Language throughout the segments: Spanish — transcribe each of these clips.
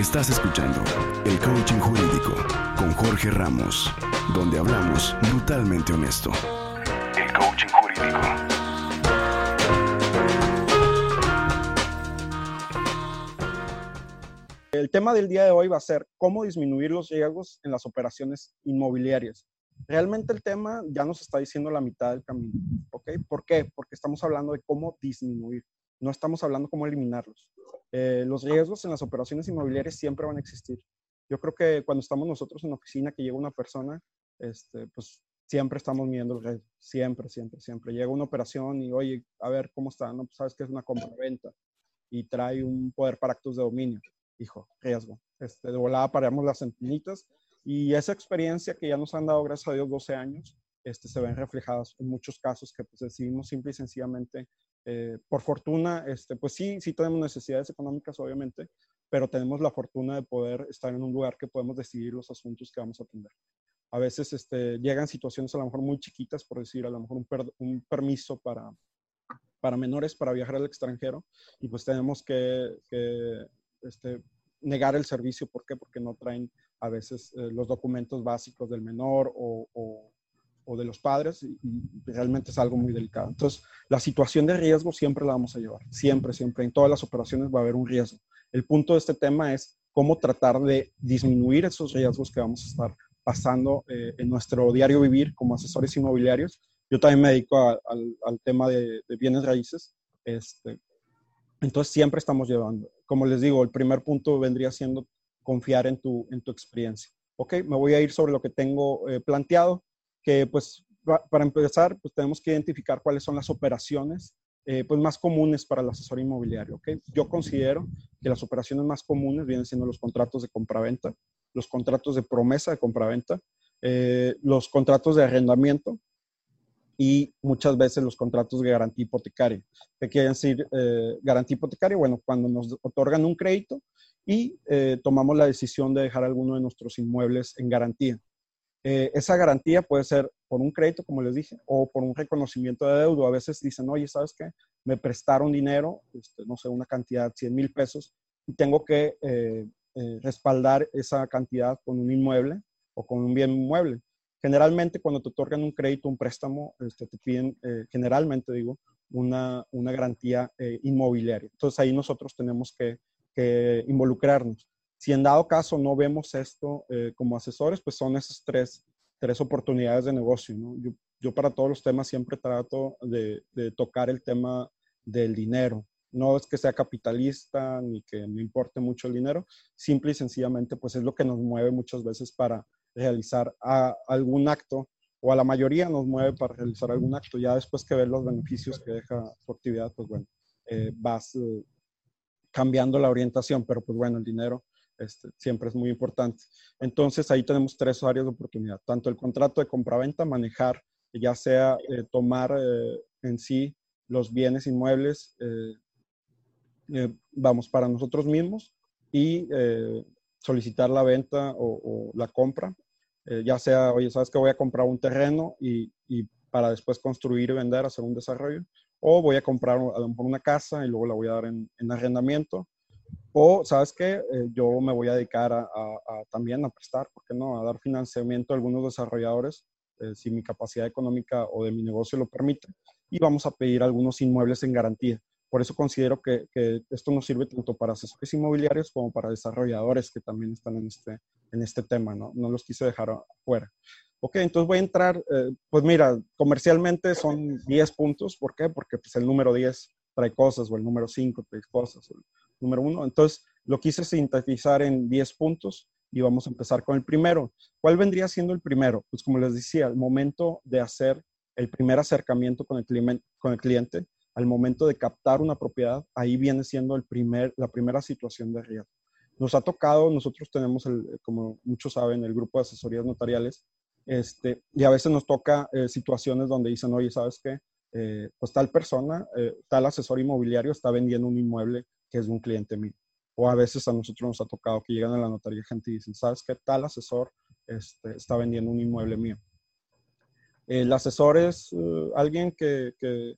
Estás escuchando El Coaching Jurídico con Jorge Ramos, donde hablamos brutalmente honesto. El Coaching Jurídico. El tema del día de hoy va a ser cómo disminuir los riesgos en las operaciones inmobiliarias. Realmente el tema ya nos está diciendo la mitad del camino, ¿ok? ¿Por qué? Porque estamos hablando de cómo disminuir, no estamos hablando cómo eliminarlos. Eh, los riesgos en las operaciones inmobiliarias siempre van a existir. Yo creo que cuando estamos nosotros en la oficina, que llega una persona, este, pues siempre estamos midiendo el riesgo, siempre, siempre, siempre. Llega una operación y, oye, a ver, ¿cómo está? No, pues sabes que es una compra-venta y trae un poder para actos de dominio. Hijo, riesgo. Este, de volada paramos las centinitas y esa experiencia que ya nos han dado, gracias a Dios, 12 años, este, se ven reflejadas en muchos casos que pues, decidimos simple y sencillamente eh, por fortuna, este, pues sí, sí tenemos necesidades económicas, obviamente, pero tenemos la fortuna de poder estar en un lugar que podemos decidir los asuntos que vamos a atender. A veces este, llegan situaciones a lo mejor muy chiquitas, por decir, a lo mejor un, permiso para, para menores para viajar al extranjero y pues tenemos que, este, negar el servicio. ¿Por qué? Porque no traen a veces eh, los documentos básicos del menor o, o de los padres y, realmente es algo muy delicado. Entonces, la situación de riesgo siempre la vamos a llevar, siempre, siempre. En todas las operaciones va a haber un riesgo. El punto de este tema es cómo tratar de disminuir esos riesgos que vamos a estar pasando eh, en nuestro diario vivir como asesores inmobiliarios. Yo también me dedico al, tema de, bienes raíces. Este, entonces, siempre estamos llevando. Como les digo, el primer punto vendría siendo confiar en tu, en tu experiencia. Ok, me voy a ir sobre lo que tengo eh, planteado que pues para empezar, pues tenemos que identificar cuáles son las operaciones eh, pues más comunes para el asesor inmobiliario. ¿okay? Yo considero que las operaciones más comunes vienen siendo los contratos de compraventa, los contratos de promesa de compraventa, eh, los contratos de arrendamiento y muchas veces los contratos de garantía hipotecaria. ¿Qué quiere decir eh, garantía hipotecaria? Bueno, cuando nos otorgan un crédito y tomamos la decisión de dejar alguno de nuestros inmuebles en garantía. Eh, esa garantía puede ser por un crédito, como les dije, o por un reconocimiento de deuda. A veces dicen, oye, ¿sabes qué? Me prestaron dinero, este, no sé, una cantidad, 100 mil pesos, y tengo que eh, eh, respaldar esa cantidad con un inmueble o con un bien inmueble. Generalmente, cuando te otorgan un crédito, un préstamo, este, te piden, generalmente digo, una, una garantía inmobiliaria. Entonces ahí nosotros tenemos que, que involucrarnos. Si en dado caso no vemos esto eh, como asesores, pues son esas tres, tres oportunidades de negocio. Yo, para todos los temas siempre trato de, tocar el tema del dinero. No es que sea capitalista ni que me importe mucho el dinero, simple y sencillamente pues es lo que nos mueve muchas veces para realizar algún acto o a la mayoría nos mueve para realizar algún acto. Ya después que ves los beneficios que deja su actividad, pues bueno, eh, vas eh, cambiando la orientación, pero pues bueno, el dinero este, siempre es muy importante. Entonces ahí tenemos tres áreas de oportunidad, tanto el contrato de compraventa, manejar, ya sea eh, tomar eh, en sí los bienes inmuebles, eh, vamos, para nosotros mismos y solicitar la venta o, la compra, ya sea, oye, sabes que voy a comprar un terreno y, y, para después construir y vender, hacer un desarrollo, o voy a comprar a lo mejor una casa y luego la voy a dar en, en arrendamiento, o, ¿sabes qué? Eh, yo me voy a dedicar a, también a prestar, ¿por qué no? A dar financiamiento a algunos desarrolladores, eh, si mi capacidad económica o de mi negocio lo permite. Y vamos a pedir algunos inmuebles en garantía. Por eso considero que, esto nos sirve tanto para asesores inmobiliarios como para desarrolladores que también están en este, en este tema, ¿no? No los quise dejar afuera. Ok, entonces voy a entrar, eh, pues mira, comercialmente son 10 puntos. ¿Por qué? Porque pues el número 10 trae cosas o el número 5 trae cosas número uno. Entonces, lo quise sintetizar en 10 puntos y vamos a empezar con el primero. ¿Cuál vendría siendo el primero? Pues como les decía, el momento de hacer el primer acercamiento con el, con el cliente, al momento de captar una propiedad, ahí viene siendo el primer, la primera situación de riesgo. Nos ha tocado, nosotros tenemos, el, como muchos saben, el grupo de asesorías notariales, este, y a veces nos toca eh, situaciones donde dicen, oye, ¿sabes qué? Eh, pues tal persona, eh, tal asesor inmobiliario está vendiendo un inmueble que es un cliente mío. O a veces a nosotros nos ha tocado que llegan a la notaría gente y dicen, ¿sabes qué tal asesor este, está vendiendo un inmueble mío? El asesor es uh, alguien que, que,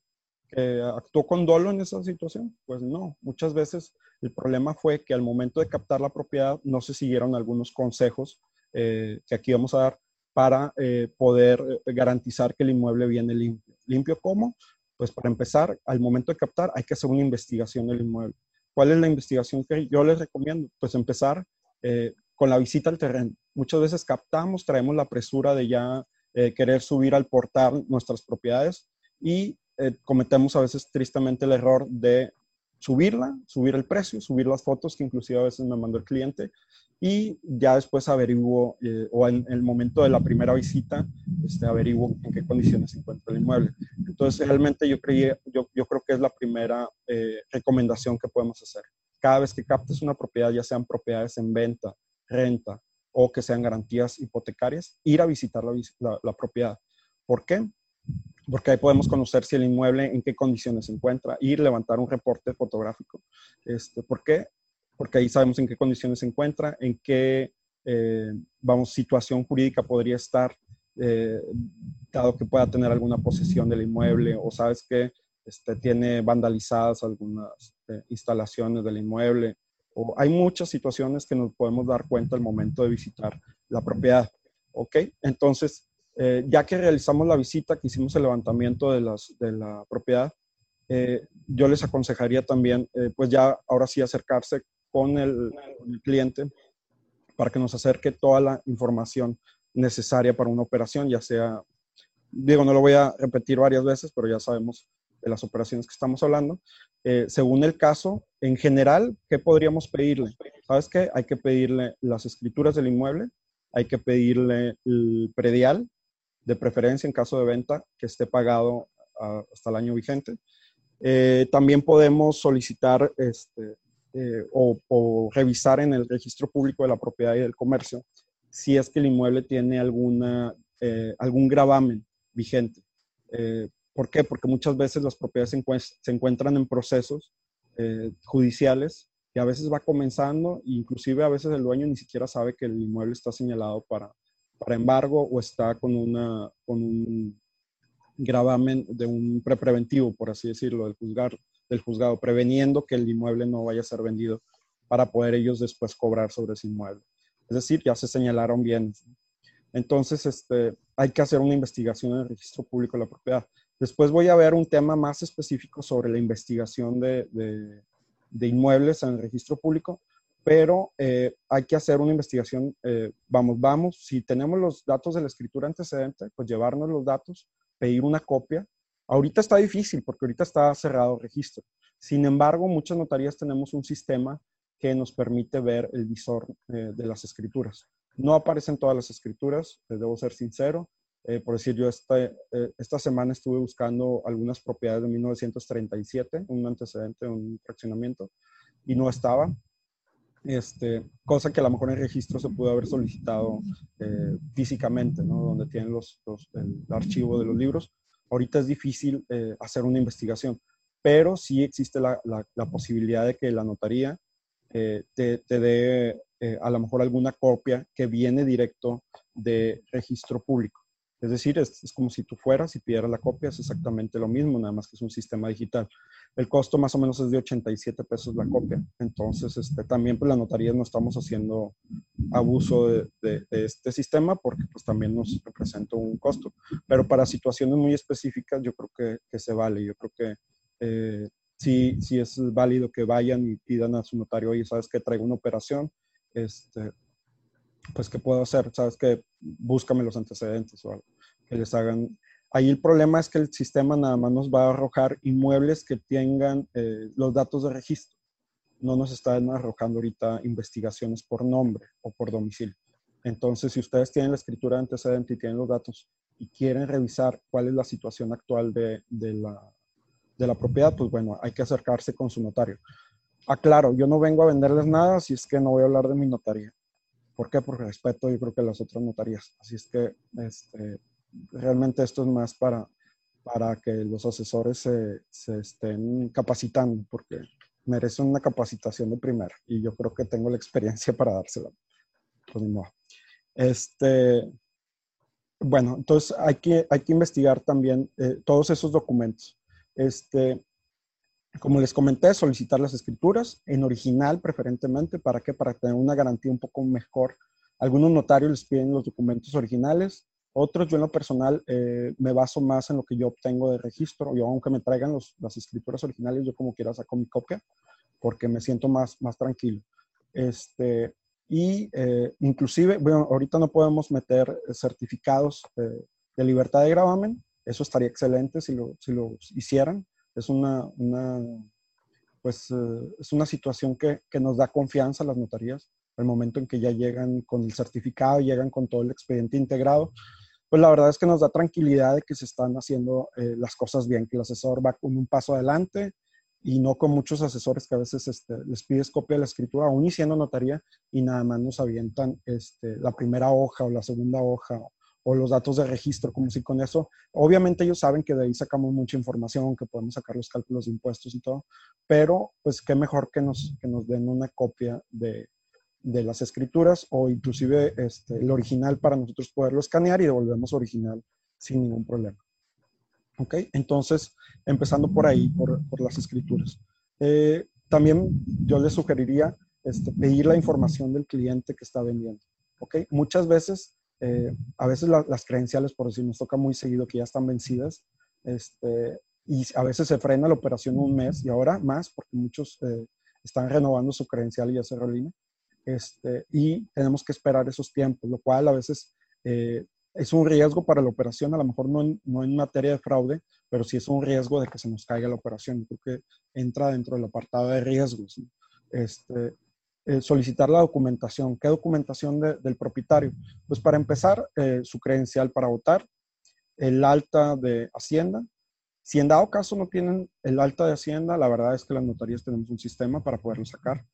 que actuó con dolo en esa situación? Pues no, muchas veces el problema fue que al momento de captar la propiedad no se siguieron algunos consejos eh, que aquí vamos a dar para eh, poder eh, garantizar que el inmueble viene limpio. ¿Limpio cómo? Pues para empezar, al momento de captar hay que hacer una investigación del inmueble. ¿Cuál es la investigación que yo les recomiendo? Pues empezar con la visita al terreno. Muchas veces captamos, traemos la presura de ya querer subir al portal nuestras propiedades y eh, cometemos a veces tristemente el error de subirla, subir el precio, subir las fotos que inclusive a veces me mandó el cliente y ya después averiguo eh, o en el momento de la primera visita este, averiguo en qué condiciones se encuentra el inmueble. Entonces realmente yo, creí, yo, yo creo que es la primera eh, recomendación que podemos hacer. Cada vez que captes una propiedad, ya sean propiedades en venta, renta o que sean garantías hipotecarias, ir a visitar la, la, propiedad. ¿Por qué? porque ahí podemos conocer si el inmueble en qué condiciones se encuentra, ir levantar un reporte fotográfico. Este, ¿Por qué? Porque ahí sabemos en qué condiciones se encuentra, en qué, eh, vamos, situación jurídica podría estar, eh, dado que pueda tener alguna posesión del inmueble, o sabes que este, tiene vandalizadas algunas eh, instalaciones del inmueble, o hay muchas situaciones que nos podemos dar cuenta al momento de visitar la propiedad. ¿Ok? Entonces, eh, ya que realizamos la visita, que hicimos el levantamiento de, las, de la propiedad, eh, yo les aconsejaría también, eh, pues ya ahora sí acercarse con el, cliente para que nos acerque toda la información necesaria para una operación, ya sea, digo, no lo voy a repetir varias veces, pero ya sabemos de las operaciones que estamos hablando. según el caso, en general, ¿qué podríamos pedirle? ¿Sabes qué? Hay que pedirle las escrituras del inmueble, hay que pedirle el predial, de preferencia en caso de venta que esté pagado ah, hasta el año vigente. Eh, también podemos solicitar este, eh, o, revisar en el registro público de la propiedad y del comercio si es que el inmueble tiene alguna, eh, algún gravamen vigente. ¿Por qué? Porque muchas veces las propiedades se, encuentran en procesos judiciales y a veces va comenzando, inclusive a veces el dueño ni siquiera sabe que el inmueble está señalado para, para embargo o está con, una, con un gravamen de un prepreventivo, por así decirlo, del, juzgar, del juzgado, preveniendo que el inmueble no vaya a ser vendido para poder ellos después cobrar sobre ese inmueble. Es decir, ya se señalaron bien. Entonces, este, hay que hacer una investigación en el registro público de la propiedad. Después voy a ver un tema más específico sobre la investigación de, de, de inmuebles en el registro público, pero eh, hay que hacer una investigación, eh, vamos, vamos, si tenemos los datos de la escritura antecedente, pues llevarnos los datos, pedir una copia. Ahorita está difícil porque ahorita está cerrado el registro. Sin embargo, muchas notarías tenemos un sistema que nos permite ver el visor eh, de las escrituras. No aparecen todas las escrituras, debo ser sincero. por decir, yo esta, esta semana estuve buscando algunas propiedades de 1937, un antecedente, un fraccionamiento, y no estaba este, cosa que a lo mejor en registro se pudo haber solicitado eh, físicamente, ¿no? donde tienen los, el archivo de los libros. Ahorita es difícil eh, hacer una investigación, pero sí existe la, posibilidad de que la notaría eh, te, te, dé a lo mejor alguna copia que viene directo de registro público. Es decir, es, como si tú fueras y pidieras la copia, es exactamente lo mismo, nada más que es un sistema digital. El costo más o menos es de 87 pesos la copia. Entonces, este, también pues la notaría no estamos haciendo abuso de, este sistema porque pues también nos representa un costo. Pero para situaciones muy específicas yo creo que, que se vale. Yo creo que eh, sí, sí es válido que vayan y pidan a su notario, oye, ¿sabes que traigo una operación? Este, pues, ¿qué puedo hacer? ¿Sabes que Búscame los antecedentes o algo, que les hagan. Ahí el problema es que el sistema nada más nos va a arrojar inmuebles que tengan eh, los datos de registro. No nos están arrojando ahorita investigaciones por nombre o por domicilio. Entonces, si ustedes tienen la escritura de antecedente y tienen los datos y quieren revisar cuál es la situación actual de, de, la, de la propiedad, pues bueno, hay que acercarse con su notario. Aclaro, yo no vengo a venderles nada, si es que no voy a hablar de mi notaría. ¿Por qué? Porque respeto yo creo que las otras notarías. Así es que este, realmente esto es más para, para que los asesores se, se estén capacitando, porque merecen una capacitación de primera y yo creo que tengo la experiencia para dársela. Pues no. Este, bueno, entonces hay que, hay que investigar también eh, todos esos documentos. Este, como les comenté, solicitar las escrituras en original preferentemente. ¿Para qué? Para tener una garantía un poco mejor. Algunos notarios les piden los documentos originales. Otros, yo en lo personal, eh, me baso más en lo que yo obtengo de registro. Yo, aunque me traigan las escrituras originales, yo como quiera saco mi copia porque me siento más, más tranquilo. Este, y eh, inclusive, bueno, ahorita no podemos meter certificados eh, de libertad de gravamen. Eso estaría excelente si lo, si lo hicieran es una, pues, eh, es una situación que, nos da confianza a las notarías. El momento en que ya llegan con el certificado, llegan con todo el expediente integrado, pues la verdad es que nos da tranquilidad de que se están haciendo eh, las cosas bien, que el asesor va con un paso adelante y no con muchos asesores que a veces este, les pides copia de la escritura, aún y siendo notaría, y nada más nos avientan este, la primera hoja o la segunda hoja o los datos de registro, como si con eso, obviamente ellos saben que de ahí sacamos mucha información, que podemos sacar los cálculos de impuestos y todo, pero pues qué mejor que nos, que nos den una copia de, de las escrituras o inclusive este, el original para nosotros poderlo escanear y devolvemos original sin ningún problema. ¿Ok? Entonces, empezando por ahí, por, por las escrituras. Eh, también yo les sugeriría este, pedir la información del cliente que está vendiendo. ¿Ok? Muchas veces eh, a veces las credenciales, por decir, nos toca muy seguido que ya están vencidas, este, y a veces se frena la operación un mes y ahora más porque muchos eh, están renovando su credencial y ya se relina. Este, y tenemos que esperar esos tiempos, lo cual a veces eh, es un riesgo para la operación, a lo mejor no en, no en, materia de fraude, pero sí es un riesgo de que se nos caiga la operación. Creo que entra dentro del apartado de riesgos. Este, eh, solicitar la documentación. ¿Qué documentación del propietario? Pues para empezar, eh, su credencial para votar, el alta de Hacienda. Si en dado caso no tienen el alta de Hacienda, la verdad es que las notarías tenemos un sistema para poderlo sacar.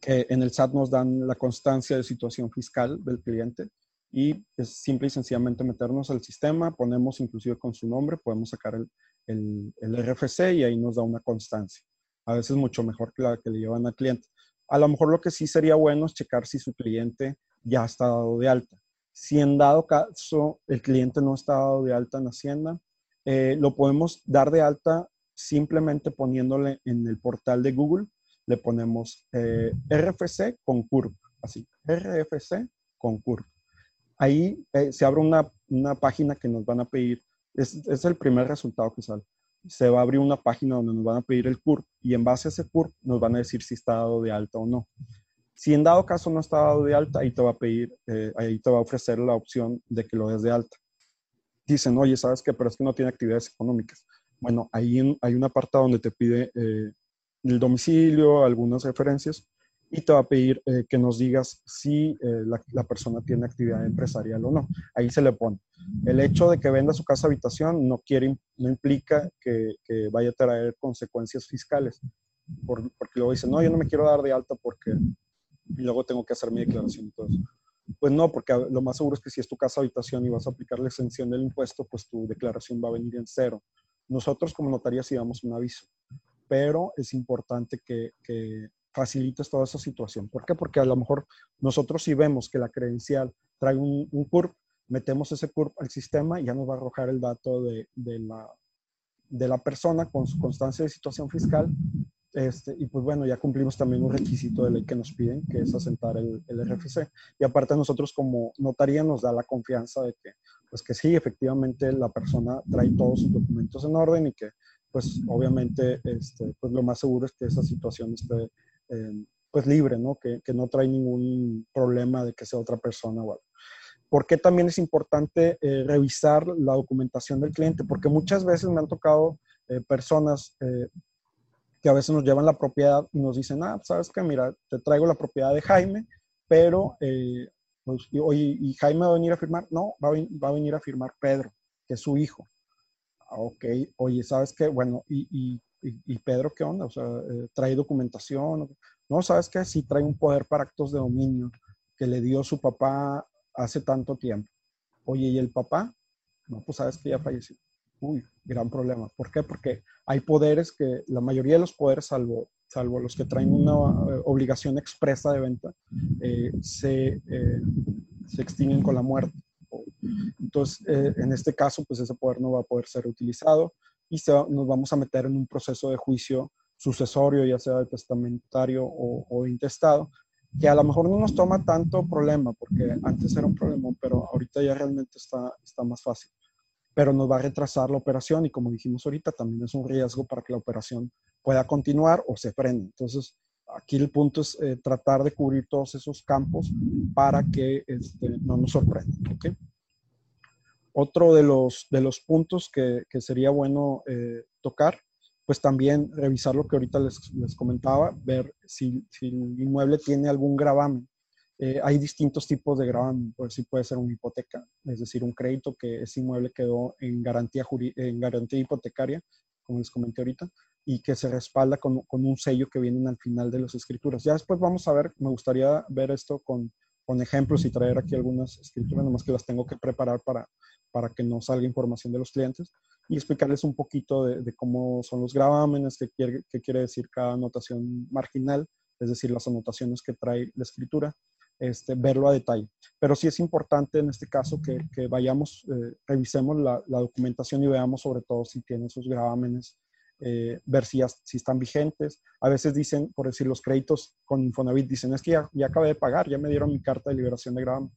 Que en el SAT nos dan la constancia de situación fiscal del cliente y es simple y sencillamente meternos al sistema, ponemos inclusive con su nombre, podemos sacar el, el, RFC y ahí nos da una constancia a veces mucho mejor que la que le llevan al cliente. A lo mejor lo que sí sería bueno es checar si su cliente ya está dado de alta. Si en dado caso el cliente no está dado de alta en Hacienda, eh, lo podemos dar de alta simplemente poniéndole en el portal de Google, le ponemos eh, RFC con CURP, así, RFC con CURP. Ahí eh, se abre una, una, página que nos van a pedir, es, es el primer resultado que sale se va a abrir una página donde nos van a pedir el CURP y en base a ese CURP nos van a decir si está dado de alta o no. Si en dado caso no está dado de alta, ahí te va a pedir, eh, ahí te va a ofrecer la opción de que lo des de alta. Dicen, oye, ¿sabes qué? Pero es que no tiene actividades económicas. Bueno, ahí hay una parte donde te pide el domicilio, algunas referencias y te va a pedir eh, que nos digas si la, persona tiene actividad empresarial o no. Ahí se le pone. El hecho de que venda su casa habitación no, quiere, no implica que, vaya a traer consecuencias fiscales, porque luego dice, no, yo no me quiero dar de alta porque luego tengo que hacer mi declaración. Entonces, pues no, porque lo más seguro es que si es tu casa habitación y vas a aplicar la exención del impuesto, pues tu declaración va a venir en cero. Nosotros como notaría sí damos un aviso, pero es importante que, facilites toda esa situación. ¿Por qué? Porque a lo mejor nosotros si vemos que la credencial trae un, un CURP, metemos ese CURP al sistema y ya nos va a arrojar el dato de, de, la, de la persona con su constancia de situación fiscal. Este, y pues bueno, ya cumplimos también un requisito de ley que nos piden, que es asentar el, el RFC. Y aparte nosotros como notaría nos da la confianza de que, pues que sí, efectivamente la persona trae todos sus documentos en orden y que pues obviamente este, pues lo más seguro es que esa situación esté eh, pues libre, ¿no? Que, que, no trae ningún problema de que sea otra persona o algo. ¿Por qué también es importante eh, revisar la documentación del cliente? Porque muchas veces me han tocado eh, personas eh, que a veces nos llevan la propiedad y nos dicen, ah, sabes que mira, te traigo la propiedad de Jaime, pero, pues, y, ¿y Jaime va a venir a firmar? No, va a, venir a firmar Pedro, que es su hijo. Ah, ok, oye, ¿sabes qué? Bueno, y, y, Pedro qué onda? O sea, ¿trae documentación? No, ¿sabes qué? Sí, trae un poder para actos de dominio que le dio su papá hace tanto tiempo. Oye, ¿y el papá? No, pues sabes que ya falleció. Uy, gran problema. ¿Por qué? Porque hay poderes que, la mayoría de los poderes, salvo, salvo los que traen una eh, obligación expresa de venta, eh, se, eh, se extinguen con la muerte. Entonces, en este caso, pues ese poder no va a poder ser utilizado. y nos vamos a meter en un proceso de juicio sucesorio, ya sea de testamentario o, o de intestado, que a lo mejor no nos toma tanto problema, porque antes era un problema, pero ahorita ya realmente está, está más fácil. Pero nos va a retrasar la operación y como dijimos ahorita, también es un riesgo para que la operación pueda continuar o se frene. Entonces, aquí el punto es eh, tratar de cubrir todos esos campos para que este, no nos sorprenda. ¿okay? Otro de los, de los puntos que, que sería bueno eh, tocar pues también revisar lo que ahorita les, les comentaba, ver si, si, el inmueble tiene algún gravamen. Eh, hay distintos tipos de gravamen, por si puede ser una hipoteca, es decir, un crédito que ese inmueble quedó en garantía, en garantía hipotecaria, como les comenté ahorita, y que se respalda con, con, un sello que viene al final de las escrituras. Ya después vamos a ver, me gustaría ver esto con, con ejemplos y traer aquí algunas escrituras, nomás que las tengo que preparar para, para que no salga información de los clientes y explicarles un poquito de, cómo son los gravámenes, qué quiere, qué quiere decir cada anotación marginal, es decir, las anotaciones que trae la escritura, este, verlo a detalle. Pero sí es importante en este caso que, que vayamos, eh, revisemos la, la, documentación y veamos sobre todo si tiene esos gravámenes, eh, ver si, están vigentes. A veces dicen, por decir, los créditos con Infonavit dicen, es que ya, ya acabé de pagar, ya me dieron mi carta de liberación de gravamen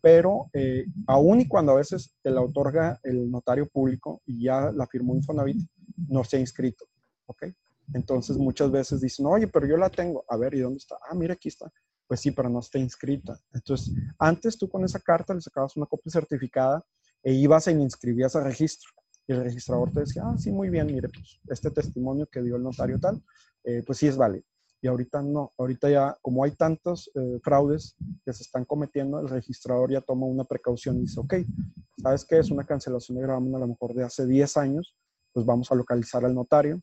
pero eh, aún y cuando a veces te la otorga el notario público y ya la firmó Infonavit, no se ha inscrito, ¿ok? Entonces muchas veces dicen, oye, pero yo la tengo, a ver, ¿y dónde está? Ah, mira, aquí está. Pues sí, pero no está inscrita. Entonces, antes tú con esa carta le sacabas una copia certificada e ibas e inscribías al registro. Y el registrador te decía, ah, sí, muy bien, mire, pues este testimonio que dio el notario tal, eh, pues sí es válido y ahorita no. Ahorita ya, como hay tantos eh, fraudes que se están cometiendo, el registrador ya toma una precaución y dice, ok, ¿sabes qué? Es una cancelación de gravamen a lo mejor de hace 10 años, pues vamos a localizar al notario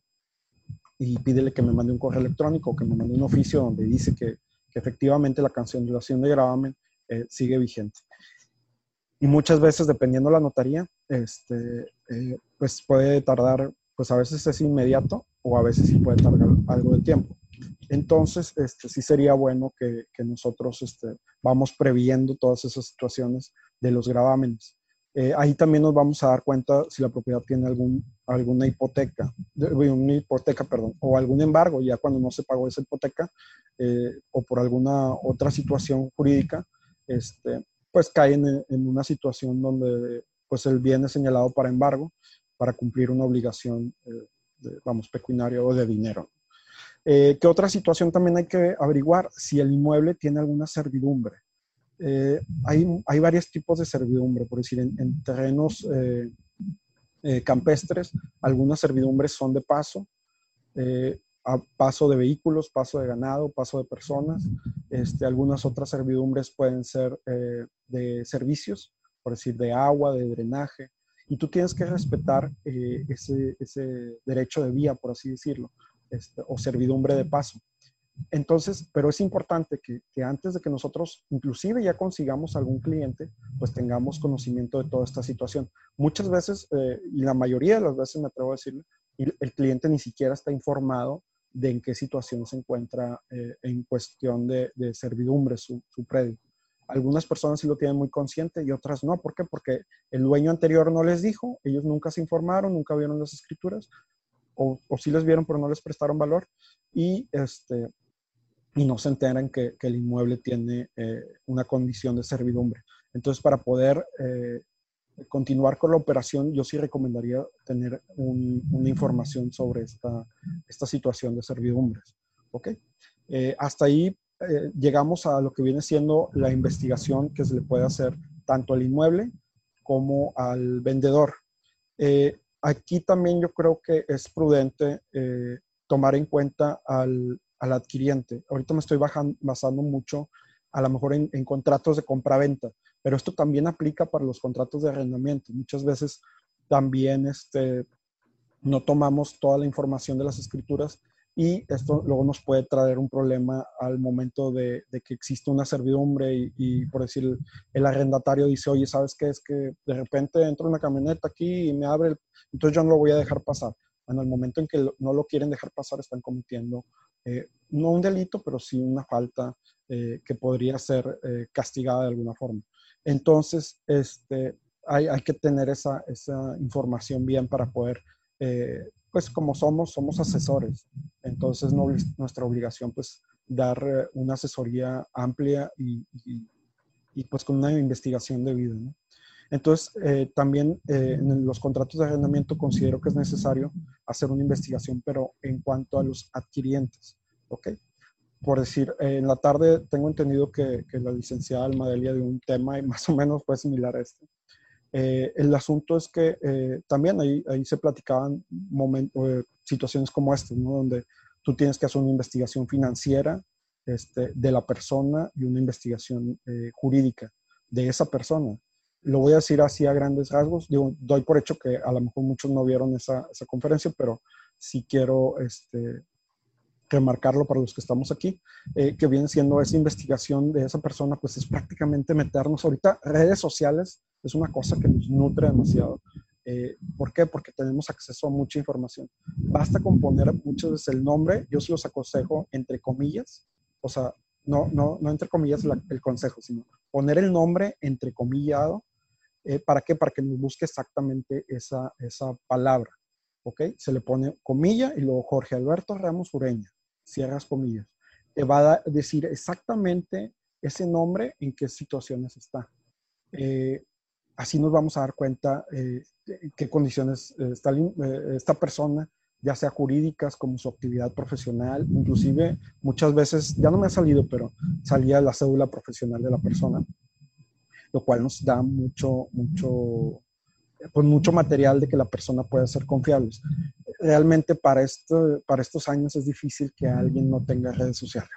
y pídele que me mande un correo electrónico o que me mande un oficio donde dice que, que efectivamente la cancelación de gravamen eh, sigue vigente. Y muchas veces, dependiendo de la notaría, este, eh, pues puede tardar, pues a veces es inmediato o a veces sí puede tardar algo de tiempo. Entonces, este, sí sería bueno que, nosotros este, vamos previendo todas esas situaciones de los gravámenes. Eh, ahí también nos vamos a dar cuenta si la propiedad tiene algún, alguna hipoteca, una hipoteca, perdón, o algún embargo, ya cuando no se pagó esa hipoteca eh, o por alguna otra situación jurídica, este, pues caen en, una situación donde pues el bien es señalado para embargo para cumplir una obligación, eh, vamos, pecuniaria o de dinero. Eh, ¿Qué otra situación también hay que averiguar? Si el inmueble tiene alguna servidumbre. Eh, hay, hay varios tipos de servidumbre, por decir, en, terrenos eh, campestres, algunas servidumbres son de paso, a paso de vehículos, paso de ganado, paso de personas. Este, algunas otras servidumbres pueden ser de servicios, por decir, de agua, de drenaje. Y tú tienes que respetar ese, ese derecho de vía, por así decirlo. Este, o servidumbre de paso. Entonces, pero es importante que, antes de que nosotros inclusive ya consigamos algún cliente, pues tengamos conocimiento de toda esta situación. Muchas veces, eh, y la mayoría de las veces me atrevo a decirle, el cliente ni siquiera está informado de en qué situación se encuentra eh, en cuestión de, servidumbre su, su, predio. Algunas personas sí lo tienen muy consciente y otras no. ¿Por qué? Porque el dueño anterior no les dijo, ellos nunca se informaron, nunca vieron las escrituras, o, o sí les vieron pero no les prestaron valor y, este, y no se enteran que, que el inmueble tiene eh, una condición de servidumbre. Entonces, para poder eh, continuar con la operación, yo sí recomendaría tener una información sobre esta, esta situación de servidumbres. ¿Ok? Eh, hasta ahí llegamos a lo que viene siendo la investigación que se le puede hacer tanto al inmueble como al vendedor. Eh, aquí también yo creo que es prudente eh, tomar en cuenta al, al, adquiriente. Ahorita me estoy basando mucho a lo mejor en, contratos de compra-venta, pero esto también aplica para los contratos de arrendamiento. Muchas veces también este, no tomamos toda la información de las escrituras y esto luego nos puede traer un problema al momento de, que existe una servidumbre y, por decir, el arrendatario dice, oye, ¿sabes qué? Es que de repente entra una camioneta aquí y me abre, entonces yo no lo voy a dejar pasar. En el momento en que no lo quieren dejar pasar, están cometiendo eh, no un delito, pero sí una falta eh, que podría ser eh, castigada de alguna forma. Entonces, este, hay, hay que tener esa, esa información bien para poder pues como somos, somos asesores. Entonces, nuestra obligación, pues, dar eh, una asesoría amplia y, y, pues con una investigación debida. Entonces, eh, también en los contratos de arrendamiento considero que es necesario hacer una investigación, pero en cuanto a los adquirientes, ¿ok? Por decir, en la tarde tengo entendido que, que la licenciada Almadelia dio un tema más o menos fue similar a este. Eh, el asunto es que eh, también ahí, ahí se platicaban eh, situaciones como estas, ¿no? donde tú tienes que hacer una investigación financiera este, de la persona y una investigación jurídica de esa persona. Lo voy a decir así a grandes rasgos. Digo, doy por hecho que a lo mejor muchos no vieron esa, esa conferencia, pero sí quiero este, remarcarlo para los que estamos aquí, que viene siendo esa investigación de esa persona, pues es prácticamente meternos ahorita redes sociales es una cosa que nos nutre demasiado. Eh, ¿Por qué? Porque tenemos acceso a mucha información. Basta con poner muchas veces el nombre, yo se los aconsejo entre comillas, o sea, no, no, no entre comillas el consejo, sino poner el nombre entre comillado. Eh, ¿Para qué? Para que nos busque exactamente esa, esa palabra. ¿Ok? Se le pone comilla y luego Jorge Alberto Ramos Ureña, cierras comillas. Te va a decir exactamente ese nombre en qué situaciones está. Eh, así nos vamos a dar cuenta eh, qué condiciones eh, está eh, esta persona, ya sea jurídicas como su actividad profesional, inclusive muchas veces, ya no me ha salido, pero salía la cédula profesional de la persona, lo cual nos da mucho, mucho, pues mucho material de que la persona pueda ser confiable. Realmente para, esto, para estos años es difícil que alguien no tenga redes sociales.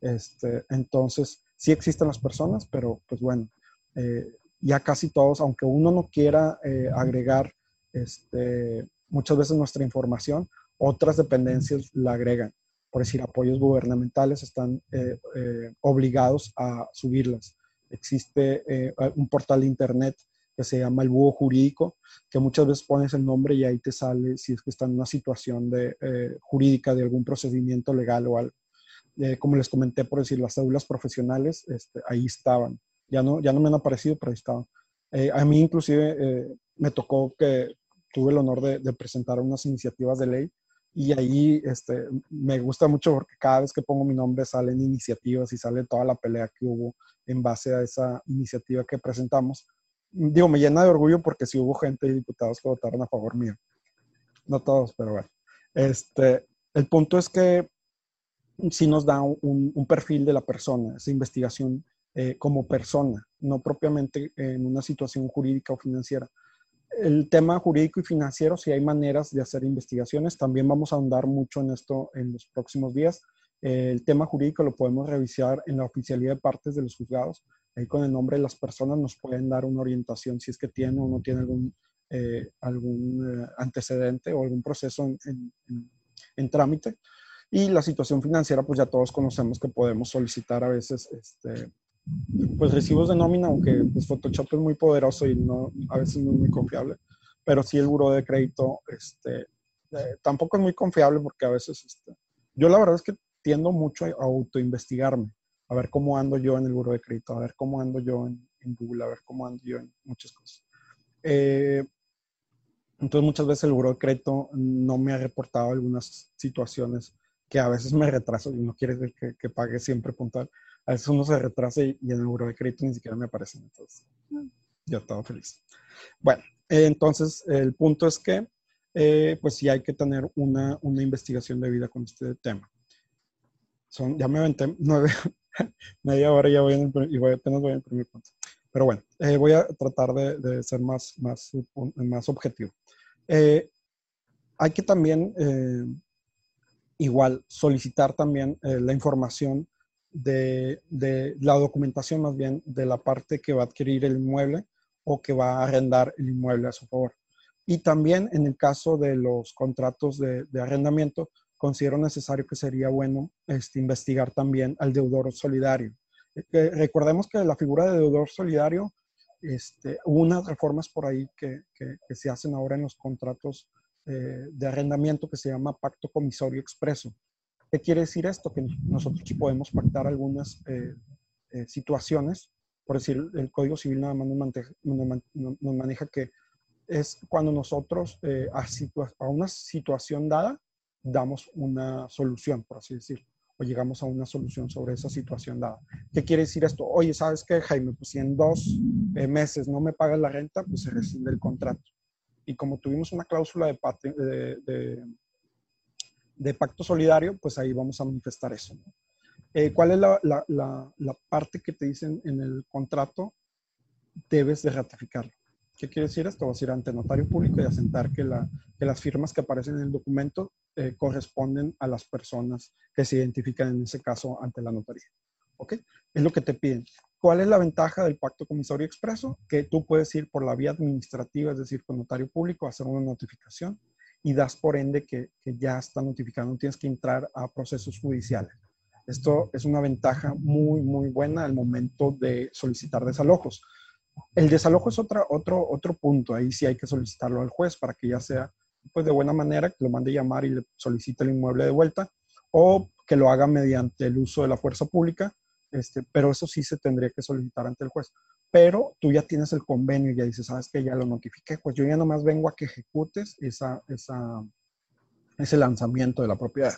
Este, entonces, sí existen las personas, pero pues bueno, eh, ya casi todos, aunque uno no quiera eh, agregar este, muchas veces nuestra información, otras dependencias la agregan. Por decir, apoyos gubernamentales están eh, eh, obligados a subirlas. Existe un portal de internet que se llama el Búho Jurídico, que muchas veces pones el nombre y ahí te sale si es que está en una situación de, jurídica de algún procedimiento legal o algo. como les comenté, por decir, las cédulas profesionales, este, ahí estaban ya no, ya no me han aparecido, pero ahí estaban. Eh, a mí inclusive eh, me tocó que tuve el honor de, presentar unas iniciativas de ley y ahí este, me gusta mucho porque cada vez que pongo mi nombre salen iniciativas y sale toda la pelea que hubo en base a esa iniciativa que presentamos. Digo, me llena de orgullo porque sí hubo gente y diputados que votaron a favor mío. No todos, pero bueno. Este, el punto es que sí nos da un, perfil de la persona, esa investigación eh, como persona, no propiamente en una situación jurídica o financiera. El tema jurídico y financiero, si hay maneras de hacer investigaciones, también vamos a ahondar mucho en esto en los próximos días. Eh, el tema jurídico lo podemos revisar en la oficialidad de partes de los juzgados. Ahí con el nombre de las personas nos pueden dar una orientación si es que tiene o no tiene algún, eh, algún antecedente o algún proceso en, en, trámite. Y la situación financiera, pues ya todos conocemos que podemos solicitar a veces este, pues recibos de nómina, aunque pues Photoshop es muy poderoso y no, a veces no es muy confiable, pero sí el buro de crédito, este, eh, tampoco es muy confiable porque a veces, este, yo la verdad es que tiendo mucho a autoinvestigarme, a ver cómo ando yo en el buro de crédito, a ver cómo ando yo en, Google, a ver cómo ando yo en muchas cosas. Eh, entonces muchas veces el buro de crédito no me ha reportado algunas situaciones que a veces me retraso y no quiere decir que, que pague siempre puntual, a veces uno se retrasa y, en el buro de crédito ni siquiera me aparecen. Entonces, ya estaba feliz. Bueno, entonces el punto es que, eh, pues sí hay que tener una, una investigación de vida con este tema. Son, ya me aventé nueve, media hora ya voy en el, y voy, apenas voy en el primer punto. Pero bueno, eh, voy a tratar de, de, ser más, más, más objetivo. Eh, hay que también, igual, solicitar también la información de, la documentación más bien de la parte que va a adquirir el inmueble o que va a arrendar el inmueble a su favor. Y también en el caso de los contratos de, arrendamiento, considero necesario que sería bueno este, investigar también al deudor solidario. Eh, recordemos que la figura de deudor solidario, este, unas reformas por ahí que, se hacen ahora en los contratos eh, de arrendamiento que se llama pacto comisorio expreso. ¿Qué quiere decir esto? Que nosotros podemos pactar algunas eh, eh, situaciones. Por decir, el Código Civil nada más nos, maneja, que es cuando nosotros eh, a, a, una situación dada damos una solución, por así decirlo, o llegamos a una solución sobre esa situación dada. ¿Qué quiere decir esto? Oye, ¿sabes qué, Jaime? Pues si en dos eh, meses no me pagas la renta, pues se rescinde el contrato. Y como tuvimos una cláusula de, pacto solidario, pues ahí vamos a manifestar eso. Eh, ¿Cuál es la, la, la, parte que te dicen en el contrato? Debes de ratificarlo. ¿Qué quiere decir esto? Vas a ir ante notario público y asentar que, que las firmas que aparecen en el documento eh, corresponden a las personas que se identifican en ese caso ante la notaría. ¿Ok? Es lo que te piden. ¿Cuál es la ventaja del pacto comisario expreso? Que tú puedes ir por la vía administrativa, es decir, con notario público, hacer una notificación y das por ende que, que ya está notificado, no tienes que entrar a procesos judiciales. Esto es una ventaja muy, muy buena al momento de solicitar desalojos. El desalojo es otra, otro, otro punto. Ahí sí hay que solicitarlo al juez para que ya sea pues, de buena manera, que lo mande llamar y le solicite el inmueble de vuelta, o que lo haga mediante el uso de la fuerza pública, este, pero eso sí se tendría que solicitar ante el juez. Pero tú ya tienes el convenio y ya dices, sabes que ya lo notifiqué, pues yo ya nomás vengo a que ejecutes esa, esa, ese lanzamiento de la propiedad.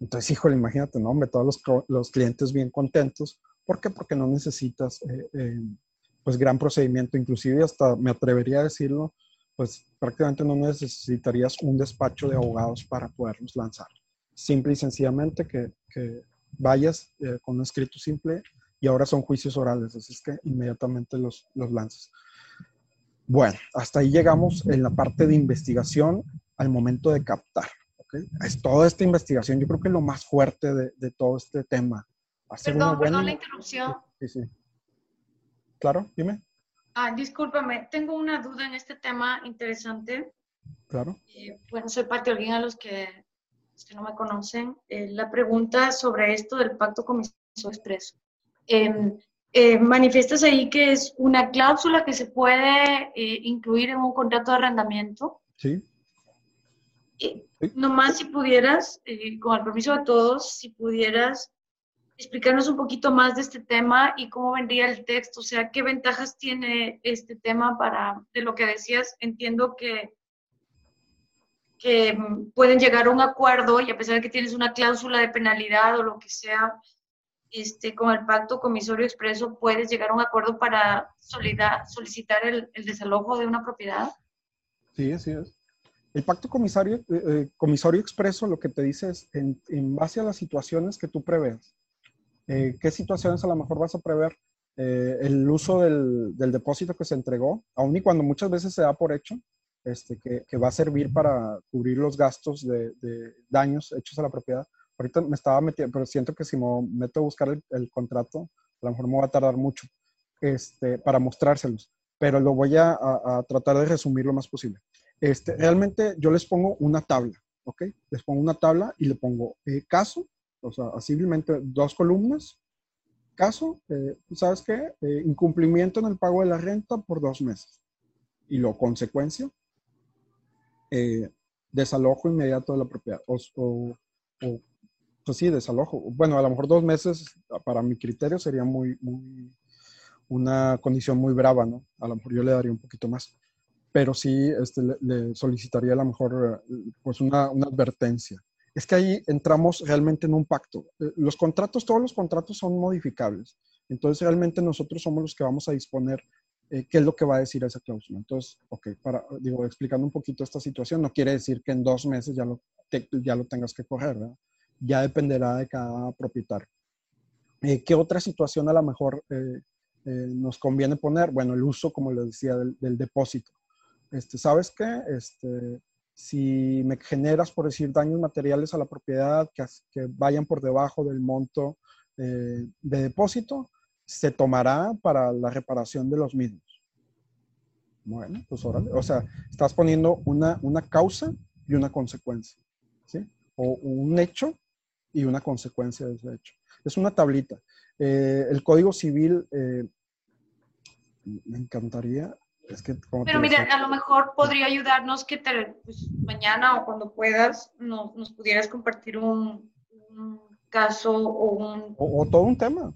Entonces, híjole, imagínate, ¿no? Hombre, todos los, los clientes bien contentos. ¿Por qué? Porque no necesitas eh, eh, pues gran procedimiento, inclusive hasta me atrevería a decirlo, pues prácticamente no necesitarías un despacho de abogados para poderlos lanzar. Simple y sencillamente que, que vayas eh, con un escrito simple y ahora son juicios orales, así es que inmediatamente los, los lanzas. Bueno, hasta ahí llegamos en la parte de investigación al momento de captar. ¿okay? Es toda esta investigación, yo creo que es lo más fuerte de, de todo este tema. Hacer perdón, perdón la interrupción. Sí, sí. Claro, dime. Ah, discúlpame, tengo una duda en este tema interesante. Claro. Eh, bueno, soy parte de alguien a los que, no me conocen. Eh, la pregunta sobre esto del pacto comisario expreso. Em, eh, manifiestas ahí que es una cláusula que se puede eh, incluir en un contrato de arrendamiento. Sí. sí. Nomás si pudieras, con el permiso de todos, si pudieras explicarnos un poquito más de este tema y cómo vendría el texto, o sea, qué ventajas tiene este tema para, de lo que decías, entiendo que, que pueden llegar a un acuerdo y a pesar de que tienes una cláusula de penalidad o lo que sea, este, con el pacto comisorio expreso puedes llegar a un acuerdo para solicitar el, el desalojo de una propiedad. Sí, así es. El pacto comisario, eh, eh, comisorio expreso lo que te dice es en, en base a las situaciones que tú preveas eh, qué situaciones a lo mejor vas a prever eh, el uso del, depósito que se entregó, aun y cuando muchas veces se da por hecho este, que, va a servir para cubrir los gastos de, daños hechos a la propiedad. Ahorita me estaba metiendo, pero siento que si me meto a buscar el, contrato, a lo mejor me va a tardar mucho este, para mostrárselos, pero lo voy a, tratar de resumir lo más posible. Este, realmente yo les pongo una tabla, ¿ok? Les pongo una tabla y le pongo eh, caso, o sea, simplemente dos columnas. Caso, eh, ¿sabes qué? Eh, incumplimiento en el pago de la renta por dos meses. Y lo consecuencia, eh, desalojo inmediato de la propiedad. O, o, pues sí, desalojo. Bueno, a lo mejor dos meses, para mi criterio, sería muy, muy, una condición muy brava, ¿no? A lo mejor yo le daría un poquito más. Pero sí este, le, solicitaría a lo mejor pues una, una advertencia es que ahí entramos realmente en un pacto. Eh, los contratos, todos los contratos son modificables. Entonces, realmente nosotros somos los que vamos a disponer eh, qué es lo que va a decir esa cláusula. Entonces, ok, para, digo, explicando un poquito esta situación, no quiere decir que en dos meses ya lo, ya lo tengas que correr, ¿verdad? Ya dependerá de cada propietario. Eh, ¿Qué otra situación a lo mejor nos conviene poner? Bueno, el uso, como les decía, del, del depósito. Este, ¿Sabes qué? Este, si me generas, por decir, daños materiales a la propiedad que, vayan por debajo del monto eh, de depósito, se tomará para la reparación de los mismos. Bueno, pues órale. O sea, estás poniendo una, una causa y una consecuencia, ¿sí? O un hecho y una consecuencia de ese hecho. Es una tablita. Eh, el Código Civil, eh, me encantaría, pero mira, a lo mejor podría ayudarnos que pues, mañana o cuando puedas nos, nos pudieras compartir un, caso o un... O, todo un tema.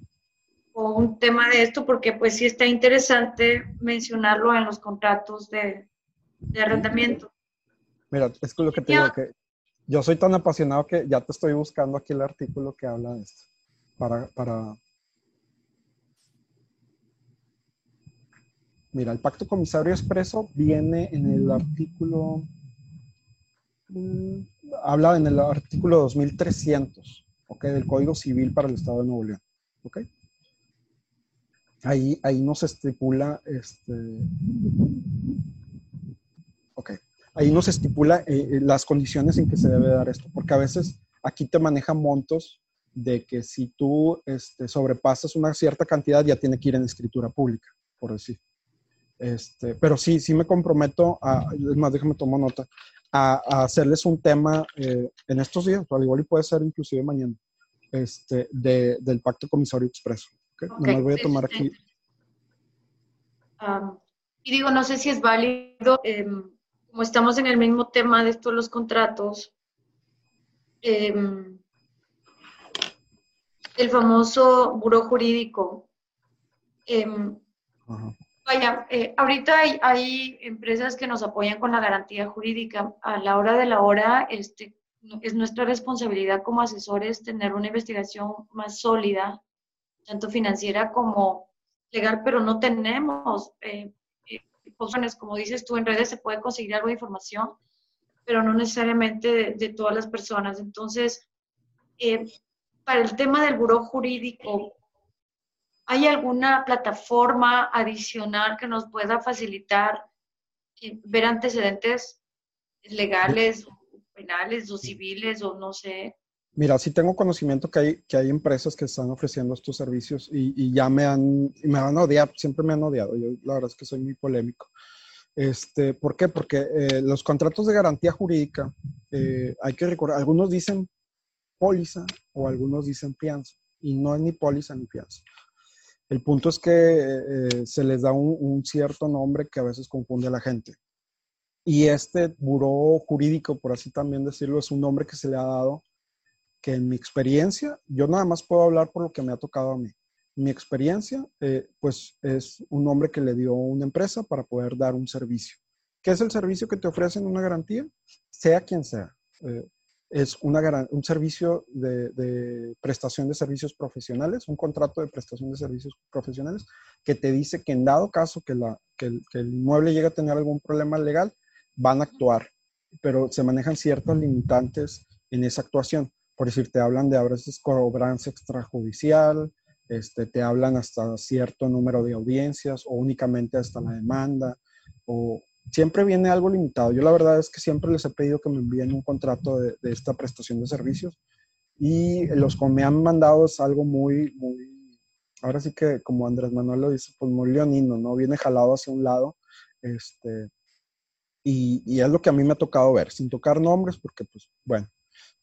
O un tema de esto, porque pues sí está interesante mencionarlo en los contratos de, de arrendamiento. Mira, es lo que te digo, que yo soy tan apasionado que ya te estoy buscando aquí el artículo que habla de esto. Para, para... Mira, el pacto comisario expreso viene en el artículo, mm, habla en el artículo 2300, ¿ok? Del Código Civil para el Estado de Nuevo León, ¿ok? Ahí, ahí nos estipula, este, ok, ahí nos estipula eh, eh, las condiciones en que se debe dar esto, porque a veces aquí te manejan montos de que si tú este, sobrepasas una cierta cantidad ya tiene que ir en escritura pública, por decir. Este, pero sí, sí me comprometo a, es más, déjame tomar nota, a, hacerles un tema eh, en estos días, al igual y puede ser inclusive mañana, este, de, del Pacto Comisario Expreso. ¿okay? voy a tomar aquí. y digo, no sé si es válido, em, como estamos en el mismo tema de estos los contratos, em, el famoso buro jurídico. Em, vaya, eh, ahorita hay, hay, empresas que nos apoyan con la garantía jurídica. A la hora de la hora, este, es nuestra responsabilidad como asesores tener una investigación más sólida, tanto financiera como legal, pero no tenemos eh, eh como dices tú, en redes se puede conseguir algo de información, pero no necesariamente de, todas las personas. Entonces, eh, para el tema del buró jurídico, ¿hay alguna plataforma adicional que nos pueda facilitar eh, ver antecedentes legales, penales o civiles o no sé? Mira, sí tengo conocimiento que hay, que hay empresas que están ofreciendo estos servicios y, ya me han, me han odiado, siempre me han odiado. Yo la verdad es que soy muy polémico. Este, ¿Por qué? Porque eh, los contratos de garantía jurídica, eh, hay que recordar, algunos dicen póliza o algunos dicen fianza y no es ni póliza ni fianza. El punto es que eh, se les da un, cierto nombre que a veces confunde a la gente. Y este buró jurídico, por así también decirlo, es un nombre que se le ha dado que en mi experiencia, yo nada más puedo hablar por lo que me ha tocado a mí. Mi experiencia, eh, pues es un nombre que le dio una empresa para poder dar un servicio. ¿Qué es el servicio que te ofrecen una garantía? Sea quien sea. Eh, es una, un servicio de, prestación de servicios profesionales, un contrato de prestación de servicios profesionales que te dice que en dado caso que, la, que, el, que el inmueble llegue a tener algún problema legal, van a actuar, pero se manejan ciertas limitantes en esa actuación. Por decir, te hablan de a veces cobranza extrajudicial, este, te hablan hasta cierto número de audiencias o únicamente hasta la demanda, o siempre viene algo limitado. Yo la verdad es que siempre les he pedido que me envíen un contrato de, esta prestación de servicios y los que me han mandado es algo muy, muy, ahora sí que como Andrés Manuel lo dice, pues muy leonino, ¿no? Viene jalado hacia un lado, este, y, y es lo que a mí me ha tocado ver, sin tocar nombres, porque pues bueno,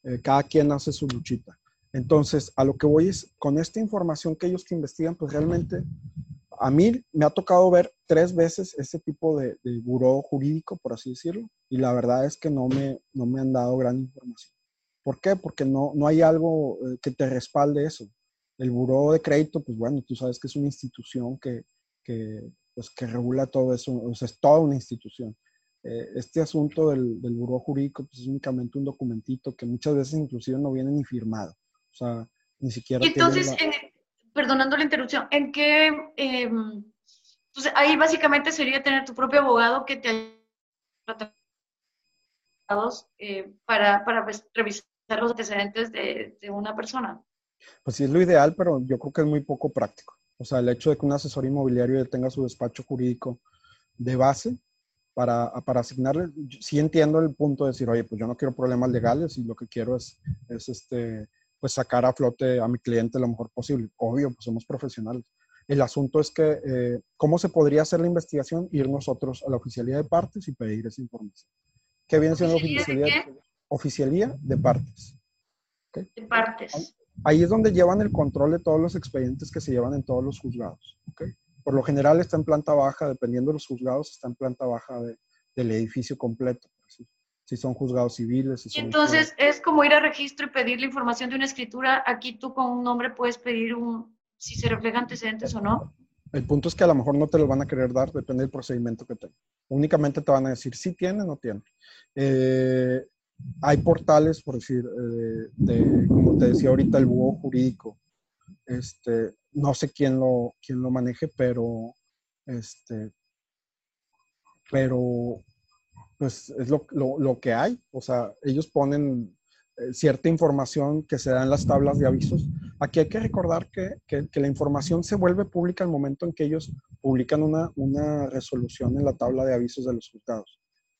eh, cada quien hace su luchita. Entonces, a lo que voy es, con esta información que ellos que investigan, pues realmente a mí me ha tocado ver tres veces este tipo de, de buró jurídico, por así decirlo, y la verdad es que no me, no me han dado gran información. ¿Por qué? Porque no, no hay algo eh, que te respalde eso. El buró de crédito, pues bueno, tú sabes que es una institución que, que, pues, que regula todo eso, o sea, es toda una institución. Eh, este asunto del, del buró jurídico pues, es únicamente un documentito que muchas veces inclusive no viene ni firmado. O sea, ni siquiera... entonces, perdonando la interrupción, ¿en qué... Eh, pues ahí básicamente sería tener tu propio abogado que te eh, para, pues, revisar los antecedentes de, una persona. Pues sí, es lo ideal, pero yo creo que es muy poco práctico. O sea, el hecho de que un asesor inmobiliario tenga su despacho jurídico de base, para, asignarle, sí entiendo el punto de decir, oye, pues yo no quiero problemas legales y lo que quiero es este, pues sacar a flote a mi cliente lo mejor posible. Obvio, pues somos profesionales. El asunto es que, eh, ¿cómo se podría hacer la investigación? Ir nosotros a la oficialía de partes y pedir esa información. ¿Qué viene siendo la oficialía? De oficialía de partes. De partes. Ahí es donde llevan el control de todos los expedientes que se llevan en todos los juzgados. ¿okay? Por lo general está en planta baja, dependiendo de los juzgados, está en planta baja del edificio completo. Si son juzgados civiles. y entonces es como ir a registro y pedir la información de una escritura. Aquí tú con un nombre puedes pedir un, si se refleja antecedentes o no. El punto es que a lo mejor no te lo van a querer dar, depende del procedimiento que tengas. Únicamente te van a decir si tiene o no tiene. Eh, hay portales, por decir, eh, de, como te decía ahorita, el búho jurídico. Este, no sé quién lo, quién lo maneje, pero, este, pero pues es lo, lo, que hay. O sea, ellos ponen eh, cierta información que se da en las tablas de avisos. Aquí hay que recordar que, que, que, la información se vuelve pública al momento en que ellos publican una, una resolución en la tabla de avisos de los juzgados.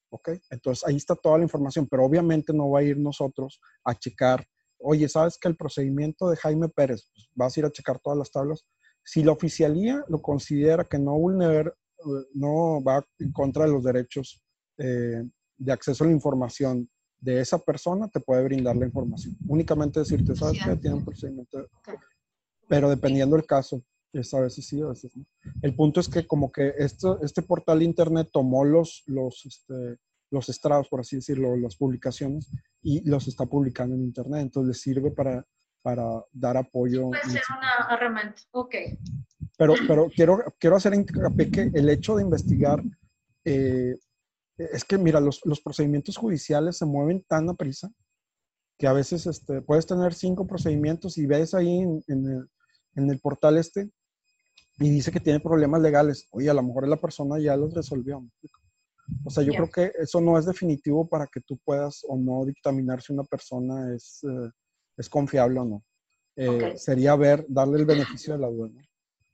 ¿Ok? Entonces ahí está toda la información, pero obviamente no va a ir nosotros a checar, oye, ¿sabes que el procedimiento de Jaime Pérez, pues, vas a ir a checar todas las tablas? Si la oficialía lo considera que no vulnera, eh, no va en contra de los derechos eh, de acceso a la información de esa persona, te puede brindar la información. Únicamente decirte, ¿sabes que Tiene un procedimiento. Pero dependiendo del caso, es a veces sí, a veces no. El punto es que como que esto, este portal de internet tomó los, los, este, los estrados, por así decirlo, las publicaciones, y los está publicando en internet. Entonces les sirve para, para dar apoyo. Puede ser una herramienta, ok. Pero, pero quiero, quiero hacer hincapié que el hecho de investigar, eh, es que mira, los, los, procedimientos judiciales se mueven tan a prisa que a veces este, puedes tener cinco procedimientos y ves ahí en, en, el, en el portal este y dice que tiene problemas legales. Oye, a lo mejor la persona ya los resolvió. O sea, yo creo que eso no es definitivo para que tú puedas o no dictaminar si una persona es, eh, es confiable o no. Eh, sería ver, darle el beneficio de la duda.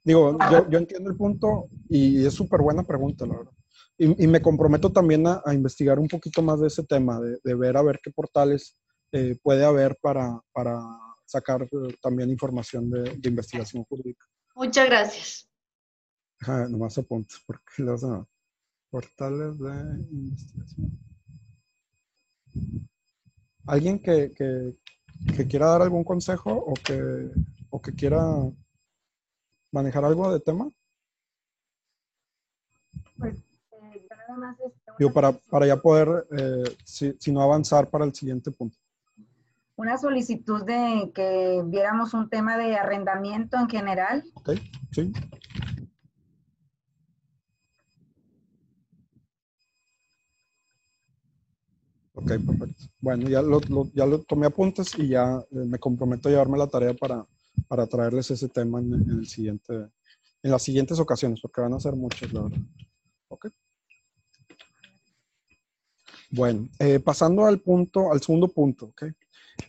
Digo, yo, yo, entiendo el punto y es súper buena pregunta, la verdad. Y, y me comprometo también a, a, investigar un poquito más de ese tema, de, de ver a ver qué portales eh, puede haber para, para sacar también información de, de investigación jurídica. Muchas gracias. Ah, nomás apuntes, porque los no. portales de investigación. ¿Alguien que, que, que, quiera dar algún consejo o que, o que quiera manejar algo de tema? Pues, eh, nada más este, Digo, para, para ya poder, eh, si, si no avanzar para el siguiente punto una solicitud de que viéramos un tema de arrendamiento en general. Ok, sí. Ok, perfecto. Bueno, ya lo, lo, ya lo tomé apuntes y ya eh, me comprometo a llevarme la tarea para, para traerles ese tema en, en, el siguiente, en las siguientes ocasiones, porque van a ser muchas, la verdad. Ok. Bueno, eh, pasando al punto, al segundo punto, ¿ok?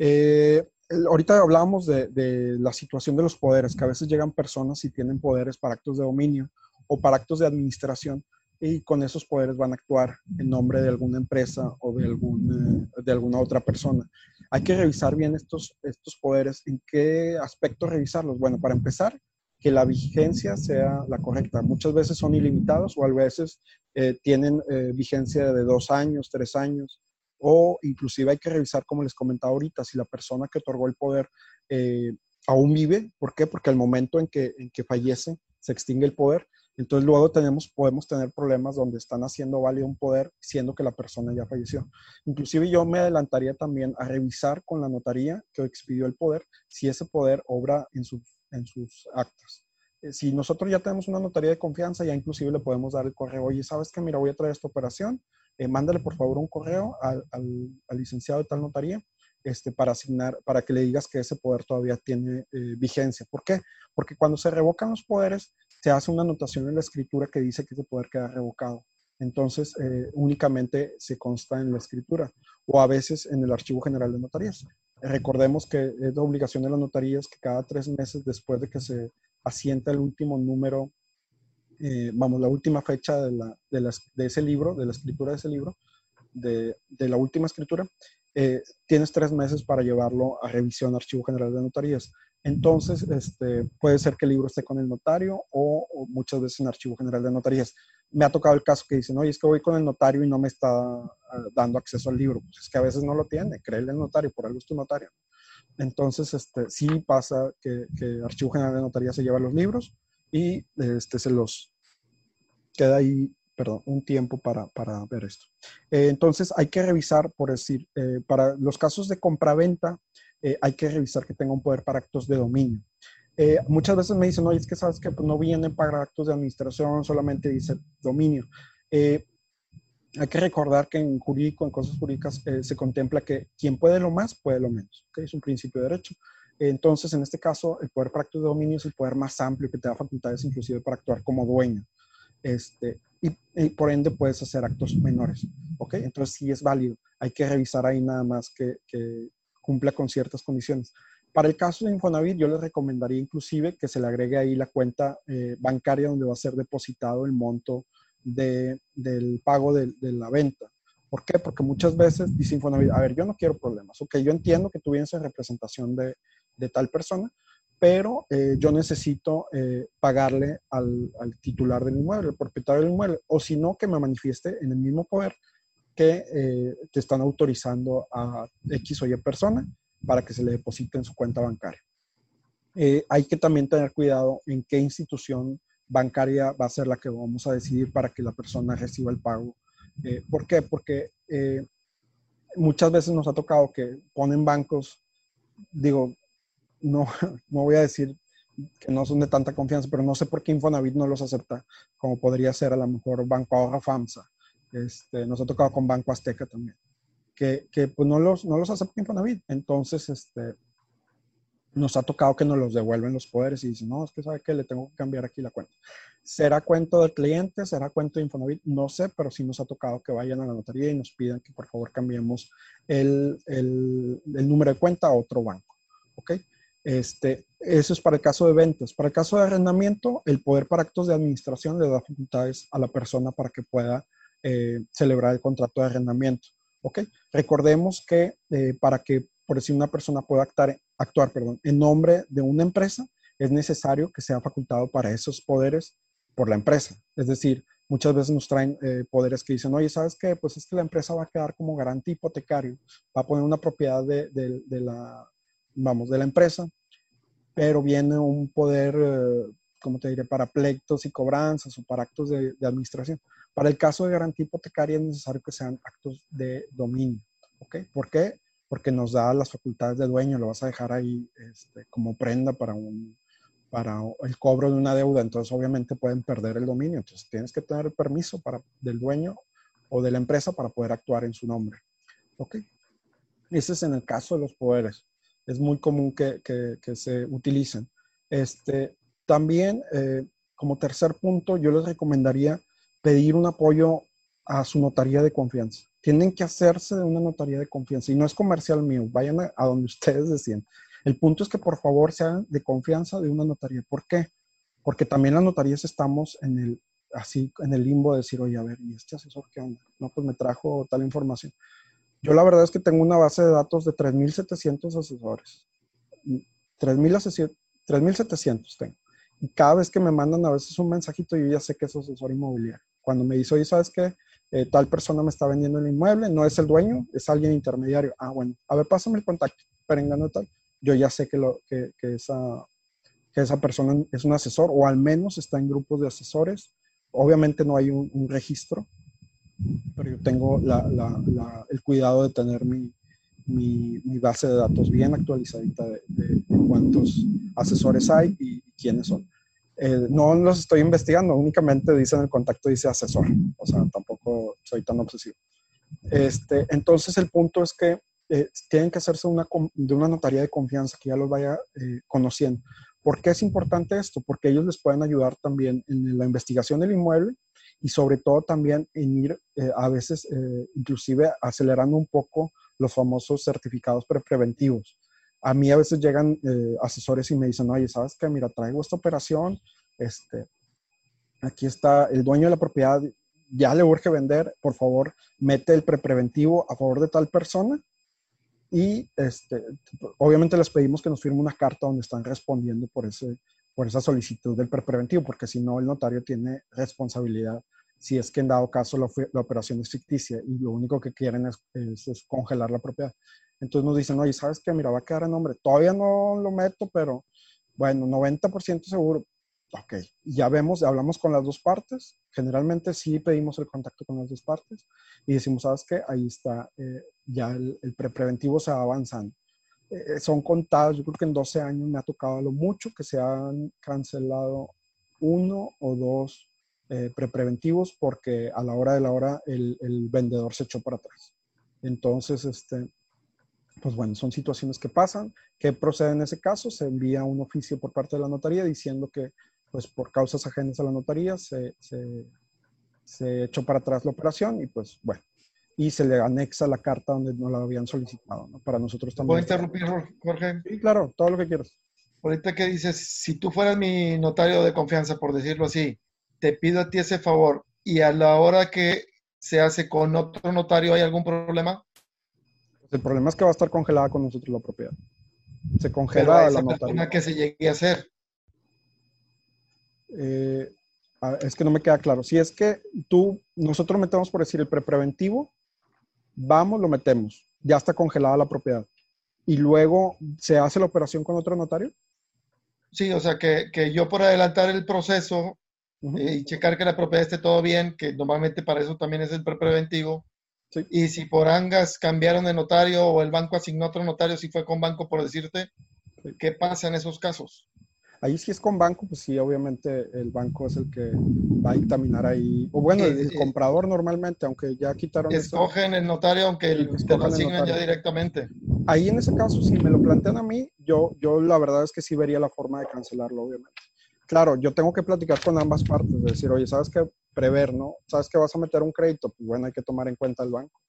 Eh, ahorita hablábamos de, la situación de los poderes, que a veces llegan personas y tienen poderes para actos de dominio o para actos de administración y con esos poderes van a actuar en nombre de alguna empresa o de, algún, de alguna otra persona. Hay que revisar bien estos, estos poderes. ¿En qué aspecto revisarlos? Bueno, para empezar, que la vigencia sea la correcta. Muchas veces son ilimitados o a veces eh, tienen eh, vigencia de dos años, tres años o inclusive hay que revisar, como les comentaba ahorita, si la persona que otorgó el poder eh, aún vive. ¿Por qué? Porque al momento en que, en que fallece, se extingue el poder. Entonces luego tenemos, podemos tener problemas donde están haciendo válido un poder siendo que la persona ya falleció. Inclusive yo me adelantaría también a revisar con la notaría que expidió el poder si ese poder obra en, su, en sus actas. Eh, si nosotros ya tenemos una notaría de confianza, ya inclusive le podemos dar el correo, oye, ¿sabes qué? Mira, voy a traer esta operación, eh, mándale por favor un correo al, al, licenciado de tal notaría este, para asignar, para que le digas que ese poder todavía tiene eh, vigencia. ¿Por qué? Porque cuando se revocan los poderes, se hace una anotación en la escritura que dice que ese poder queda revocado. Entonces, eh, únicamente se consta en la escritura o a veces en el Archivo General de Notarías. Recordemos que es de obligación de las notarías que cada tres meses después de que se asienta el último número eh, vamos, la última fecha de, la, de, las, de, ese libro, de la escritura de ese libro, de, de la última escritura, eh, tienes tres meses para llevarlo a revisión Archivo General de Notarías. Entonces, este, puede ser que el libro esté con el notario o, o, muchas veces en Archivo General de Notarías. Me ha tocado el caso que dicen, oye, es que voy con el notario y no me está uh, dando acceso al libro. Pues es que a veces no lo tiene, créele al notario, por algo es tu notario. Entonces, este, sí pasa que, que Archivo General de Notarías se lleva los libros, y este, se los queda ahí, perdón, un tiempo para, para ver esto. Eh, entonces hay que revisar, por decir, eh, para los casos de compraventa, eh, hay que revisar que tenga un poder para actos de dominio. Eh, muchas veces me dicen, oye, es que sabes que pues, no vienen para actos de administración, solamente dice dominio. Eh, hay que recordar que en jurídico, en cosas jurídicas, eh, se contempla que quien puede lo más, puede lo menos. Es un principio de derecho. Entonces, en este caso, el poder para actos de dominio es el poder más amplio que te da facultades inclusive para actuar como dueño. Este, y, por ende puedes hacer actos menores. ¿Ok? Entonces, sí es válido. Hay que revisar ahí nada más que, que cumpla con ciertas condiciones. Para el caso de Infonavit, yo les recomendaría inclusive que se le agregue ahí la cuenta eh, bancaria donde va a ser depositado el monto de, del pago de, la venta. ¿Por qué? Porque muchas veces dice Infonavit, a ver, yo no quiero problemas. Ok, yo entiendo que tú vienes en representación de, de tal persona, pero eh, yo necesito eh, pagarle al, al, titular del inmueble, al propietario del inmueble, o si no, que me manifieste en el mismo poder que te están autorizando a X o Y persona para que se le deposite en su cuenta bancaria. hay que también tener cuidado en qué institución bancaria va a ser la que vamos a decidir para que la persona reciba el pago. Eh, ¿Por qué? Porque eh, muchas veces nos ha tocado que ponen bancos, digo, no, no voy a decir que no son de tanta confianza, pero no sé por qué Infonavit no los acepta, como podría ser a lo mejor Banco Ahorra FAMSA. Este, nos ha tocado con Banco Azteca también, que, que pues no los, no los acepta Infonavit. Entonces, este, nos ha tocado que nos los devuelven los poderes y dicen, no, es que sabe que le tengo que cambiar aquí la cuenta. ¿Será cuento del cliente? ¿Será cuento de Infonavit? No sé, pero sí nos ha tocado que vayan a la notaría y nos pidan que por favor cambiemos el, el, número de cuenta a otro banco. ¿Ok? Este, eso es para el caso de ventas. Para el caso de arrendamiento, el poder para actos de administración le da facultades a la persona para que pueda eh, celebrar el contrato de arrendamiento. ¿Ok? Recordemos que eh, para que por decir una persona pueda actuar, actuar perdón, en nombre de una empresa, es necesario que sea facultado para esos poderes por la empresa. Es decir, muchas veces nos traen eh, poderes que dicen, oye, ¿sabes qué? Pues es que la empresa va a quedar como garante hipotecario, va a poner una propiedad de, de, la, vamos, de la empresa, pero viene un poder, eh, como te diré, para pleitos y cobranzas o para actos de, de, administración. Para el caso de garantía hipotecaria es necesario que sean actos de dominio. ¿Ok? ¿Por qué? porque nos da las facultades de dueño, lo vas a dejar ahí este, como prenda para, el cobro de una deuda, entonces obviamente pueden perder el dominio, entonces tienes que tener permiso del dueño o de la empresa para poder actuar en su nombre. ¿Ok? Ese es en el caso de los poderes. Es muy común que se utilicen. Este, también, eh, como tercer punto, yo les recomendaría pedir un apoyo a su notaría de confianza tienen que hacerse de una notaría de confianza. Y no es comercial mío, vayan a, donde ustedes decían. El punto es que por favor sean de confianza de una notaría. ¿Por qué? Porque también las notarías estamos en el, así, en el limbo de decir, oye, a ver, ¿y este asesor qué onda? No, pues me trajo tal información. Yo la verdad es que tengo una base de datos de 3.700 asesores. 3.700 tengo. Y cada vez que me mandan a veces un mensajito, yo ya sé que es asesor inmobiliario. Cuando me dice, oye, ¿sabes qué? Eh, tal persona me está vendiendo el inmueble, no es el dueño, es alguien intermediario. Ah, bueno, a ver, pásame el contacto, perengano tal. Yo ya sé que, lo, que, que, esa, que esa persona es un asesor o al menos está en grupos de asesores. Obviamente no hay un, registro, pero yo tengo la, la, el cuidado de tener mi, mi, mi, base de datos bien actualizadita de, de, cuántos asesores hay y quiénes son. Eh, no los estoy investigando, únicamente dice en el contacto, dice asesor, o sea, tampoco soy tan obsesivo. Este, entonces el punto es que eh, tienen que hacerse una, de una notaría de confianza que ya los vaya eh, conociendo. ¿Por qué es importante esto? Porque ellos les pueden ayudar también en la investigación del inmueble y sobre todo también en ir a veces inclusive acelerando un poco los famosos certificados preventivos a mí a veces llegan eh, asesores y me dicen, oye, ¿sabes qué? Mira, traigo esta operación, este, aquí está el dueño de la propiedad, ya le urge vender, por favor, mete el prepreventivo a favor de tal persona y este, obviamente les pedimos que nos firme una carta donde están respondiendo por, ese, por esa solicitud del prepreventivo, porque si no, el notario tiene responsabilidad si es que en dado caso la, operación es ficticia y lo único que quieren es, es congelar la propiedad. Entonces nos dicen, oye, ¿sabes qué? Mira, va a quedar en nombre. Todavía no lo meto, pero bueno, 90% seguro. Ok, ya vemos, hablamos con las dos partes. Generalmente sí pedimos el contacto con las dos partes y decimos, ¿sabes qué? Ahí está, eh, ya el, el preventivo se va avanzando. eh, son contados, yo creo que en 12 años me ha tocado lo mucho que se han cancelado uno o dos eh, prepreventivos porque a la hora de la hora el, el, vendedor se echó para atrás. Entonces, este, pues bueno, son situaciones que pasan. ¿Qué procede en ese caso? Se envía un oficio por parte de la notaría diciendo que, pues por causas ajenas a la notaría, se, se, se echó para atrás la operación y pues bueno, y se le anexa la carta donde no la habían solicitado, ¿no? Para nosotros también. ¿Puedo interrumpir, Jorge? Sí, claro, todo lo que quieras. Ahorita que dices, si tú fueras mi notario de confianza, por decirlo así, te pido a ti ese favor y a la hora que se hace con otro notario, ¿hay algún problema? Pues el problema es que va a estar congelada con nosotros la propiedad. Se congela la notaría. que se llegue a hacer? Eh, es que no me queda claro. Si es que tú, nosotros metemos por decir el prepreventivo, vamos, lo metemos, ya está congelada la propiedad. Y luego se hace la operación con otro notario. Sí, o sea que, que yo por adelantar el proceso eh, y checar que la propiedad esté todo bien, que normalmente para eso también es el prepreventivo. Sí. Y si por angas cambiaron de notario o el banco asignó otro notario, si fue con banco, por decirte, ¿qué pasa en esos casos? Ahí si es con banco, pues sí, obviamente el banco es el que va a dictaminar ahí. O bueno, el, comprador normalmente, aunque ya quitaron. Escogen el notario, aunque el, te lo asignan ya directamente. Ahí en ese caso, si me lo plantean a mí, yo, yo la verdad es que sí vería la forma de cancelarlo, obviamente. Claro, yo tengo que platicar con ambas partes, es decir, oye, ¿sabes qué? Prever, ¿no? ¿Sabes que vas a meter un crédito? Pues bueno, hay que tomar en cuenta el banco.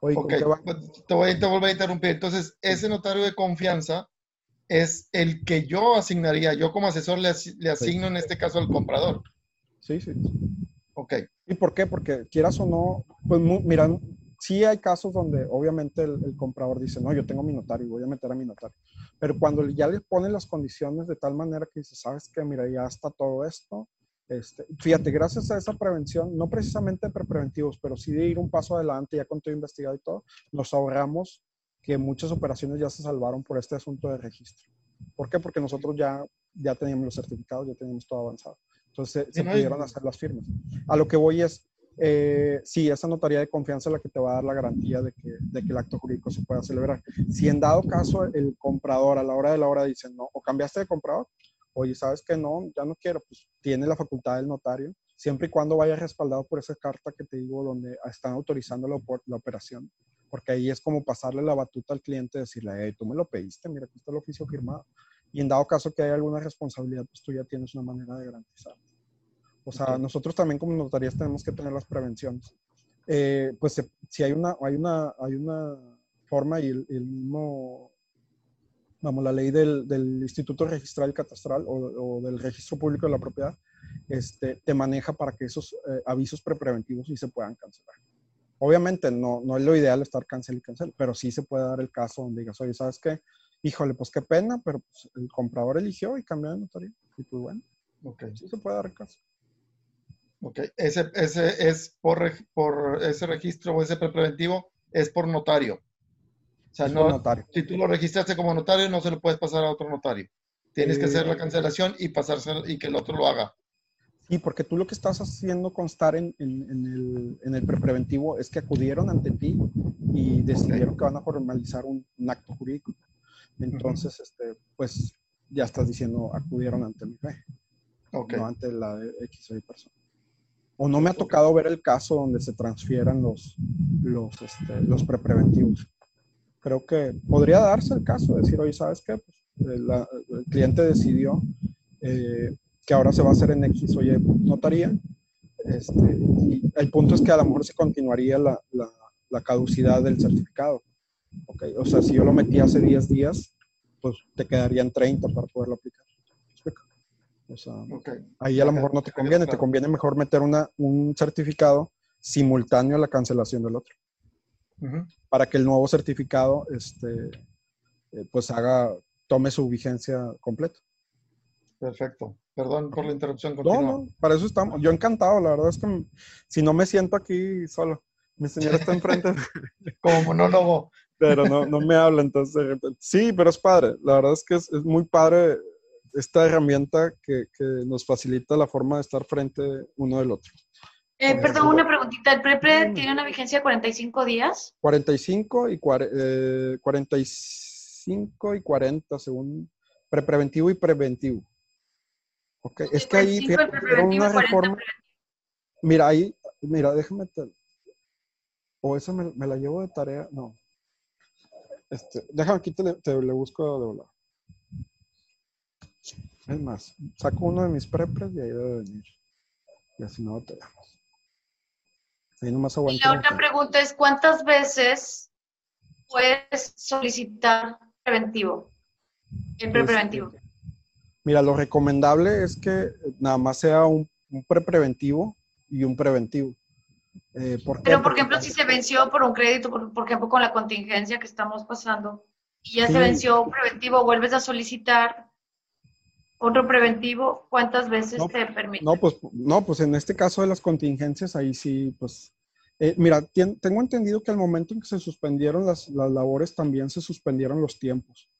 Oye, okay. Pues, te voy, te a interrumpir. Entonces, ese notario de confianza es el que yo asignaría, yo como asesor le, le asigno en este caso al comprador. Sí, sí. Ok. ¿Y por qué? Porque quieras o no, pues mira, sí hay casos donde obviamente el, comprador dice, no, yo tengo mi notario, voy a meter a mi notario. Pero cuando ya le ponen las condiciones de tal manera que dice, sabes que, mira, ya está todo esto. Este, fíjate, gracias a esa prevención, no precisamente preventivos, pero sí de ir un paso adelante, ya con todo investigado y todo, nos ahorramos que muchas operaciones ya se salvaron por este asunto de registro. ¿Por qué? Porque nosotros ya, ya teníamos los certificados, ya teníamos todo avanzado. Entonces se, pudieron hacer las firmas. A lo que voy es, eh, sí, esa notaría de confianza es la que te va a dar la garantía de que, el acto jurídico se pueda celebrar. Si en dado caso el comprador a la hora de la hora dice no, o cambiaste de comprador, oye, ¿sabes que no? Ya no quiero, pues tiene la facultad del notario, siempre y cuando vaya respaldado por esa carta que te digo donde están autorizando la, operación porque ahí es como pasarle la batuta al cliente, decirle, hey, tú me lo pediste, mira, aquí está el oficio firmado. Y en dado caso que haya alguna responsabilidad, pues tú ya tienes una manera de garantizar. O sea, nosotros también como notarías tenemos que tener las prevenciones. Eh, pues si hay una, hay una, hay una forma y el, mismo, vamos, la ley del, del Instituto Registral y Catastral o, del Registro Público de la Propiedad, este, te maneja para que esos eh, avisos prepreventivos sí se puedan cancelar. Obviamente no, no es lo ideal estar cancel y cancel, pero sí se puede dar el caso donde digas, oye, ¿sabes qué? Híjole, pues qué pena, pero pues, el comprador eligió y cambió de notario. Y pues bueno, okay. sí se puede dar el caso. Ok, ese, ese es por, por ese registro o ese preventivo es por notario. O sea, no, notario. si tú lo registraste como notario, no se lo puedes pasar a otro notario. Tienes que hacer la eh, cancelación y pasarse y que el otro lo haga. Sí, porque tú lo que estás haciendo constar en, el, en prepreventivo es que acudieron ante ti y decidieron que van a formalizar un, acto jurídico. Entonces, este, pues ya estás diciendo, acudieron ante mi fe, no ante la de X o Y persona. O no me ha tocado ver el caso donde se transfieran los, los, este, prepreventivos. Creo que podría darse el caso de decir, oye, ¿sabes qué? Pues, el, el cliente decidió eh, que ahora se va a hacer en X o Y notaría. Este, y el punto es que a lo mejor se continuaría la, la, caducidad del certificado. Okay. O sea, si yo lo metí hace 10 días, pues te quedarían 30 para poderlo aplicar. O sea, ahí a lo mejor no te conviene, te conviene mejor meter una, un certificado simultáneo a la cancelación del otro. Para que el nuevo certificado este, eh, pues haga, tome su vigencia completa. Perfecto. Perdón por la interrupción. No, no, para eso estamos. Yo encantado, la verdad es que si no me siento aquí solo, mi señora está enfrente. Como monólogo. Pero no, no me habla, entonces Sí, pero es padre. La verdad es que es, muy padre esta herramienta que, que, nos facilita la forma de estar frente uno del otro. Eh, perdón, una preguntita. ¿El PREPRE tiene una vigencia de 45 días? 45 y eh, 45 5 y 40 según prepreventivo y preventivo. Ok, es que ahí una reforma. Mira, ahí, mira, déjame. o esa me, la llevo de tarea. No. Este, déjame aquí, te, le busco de volar. Es más, saco uno de mis prepres y ahí debe venir. Y así no tenemos. Ahí nomás Y la otra pregunta es: ¿cuántas veces puedes solicitar preventivo? El prepreventivo. Mira, lo recomendable es que nada más sea un, un prepreventivo y un preventivo. Eh, Pero, por ejemplo, si se venció por un crédito, por, ejemplo, con la contingencia que estamos pasando, y ya se venció un preventivo, vuelves a solicitar otro preventivo, ¿cuántas veces te permite? No, pues, no, pues en este caso de las contingencias, ahí sí, pues, eh, mira, tengo entendido que al momento en que se suspendieron las, las labores, también se suspendieron los tiempos.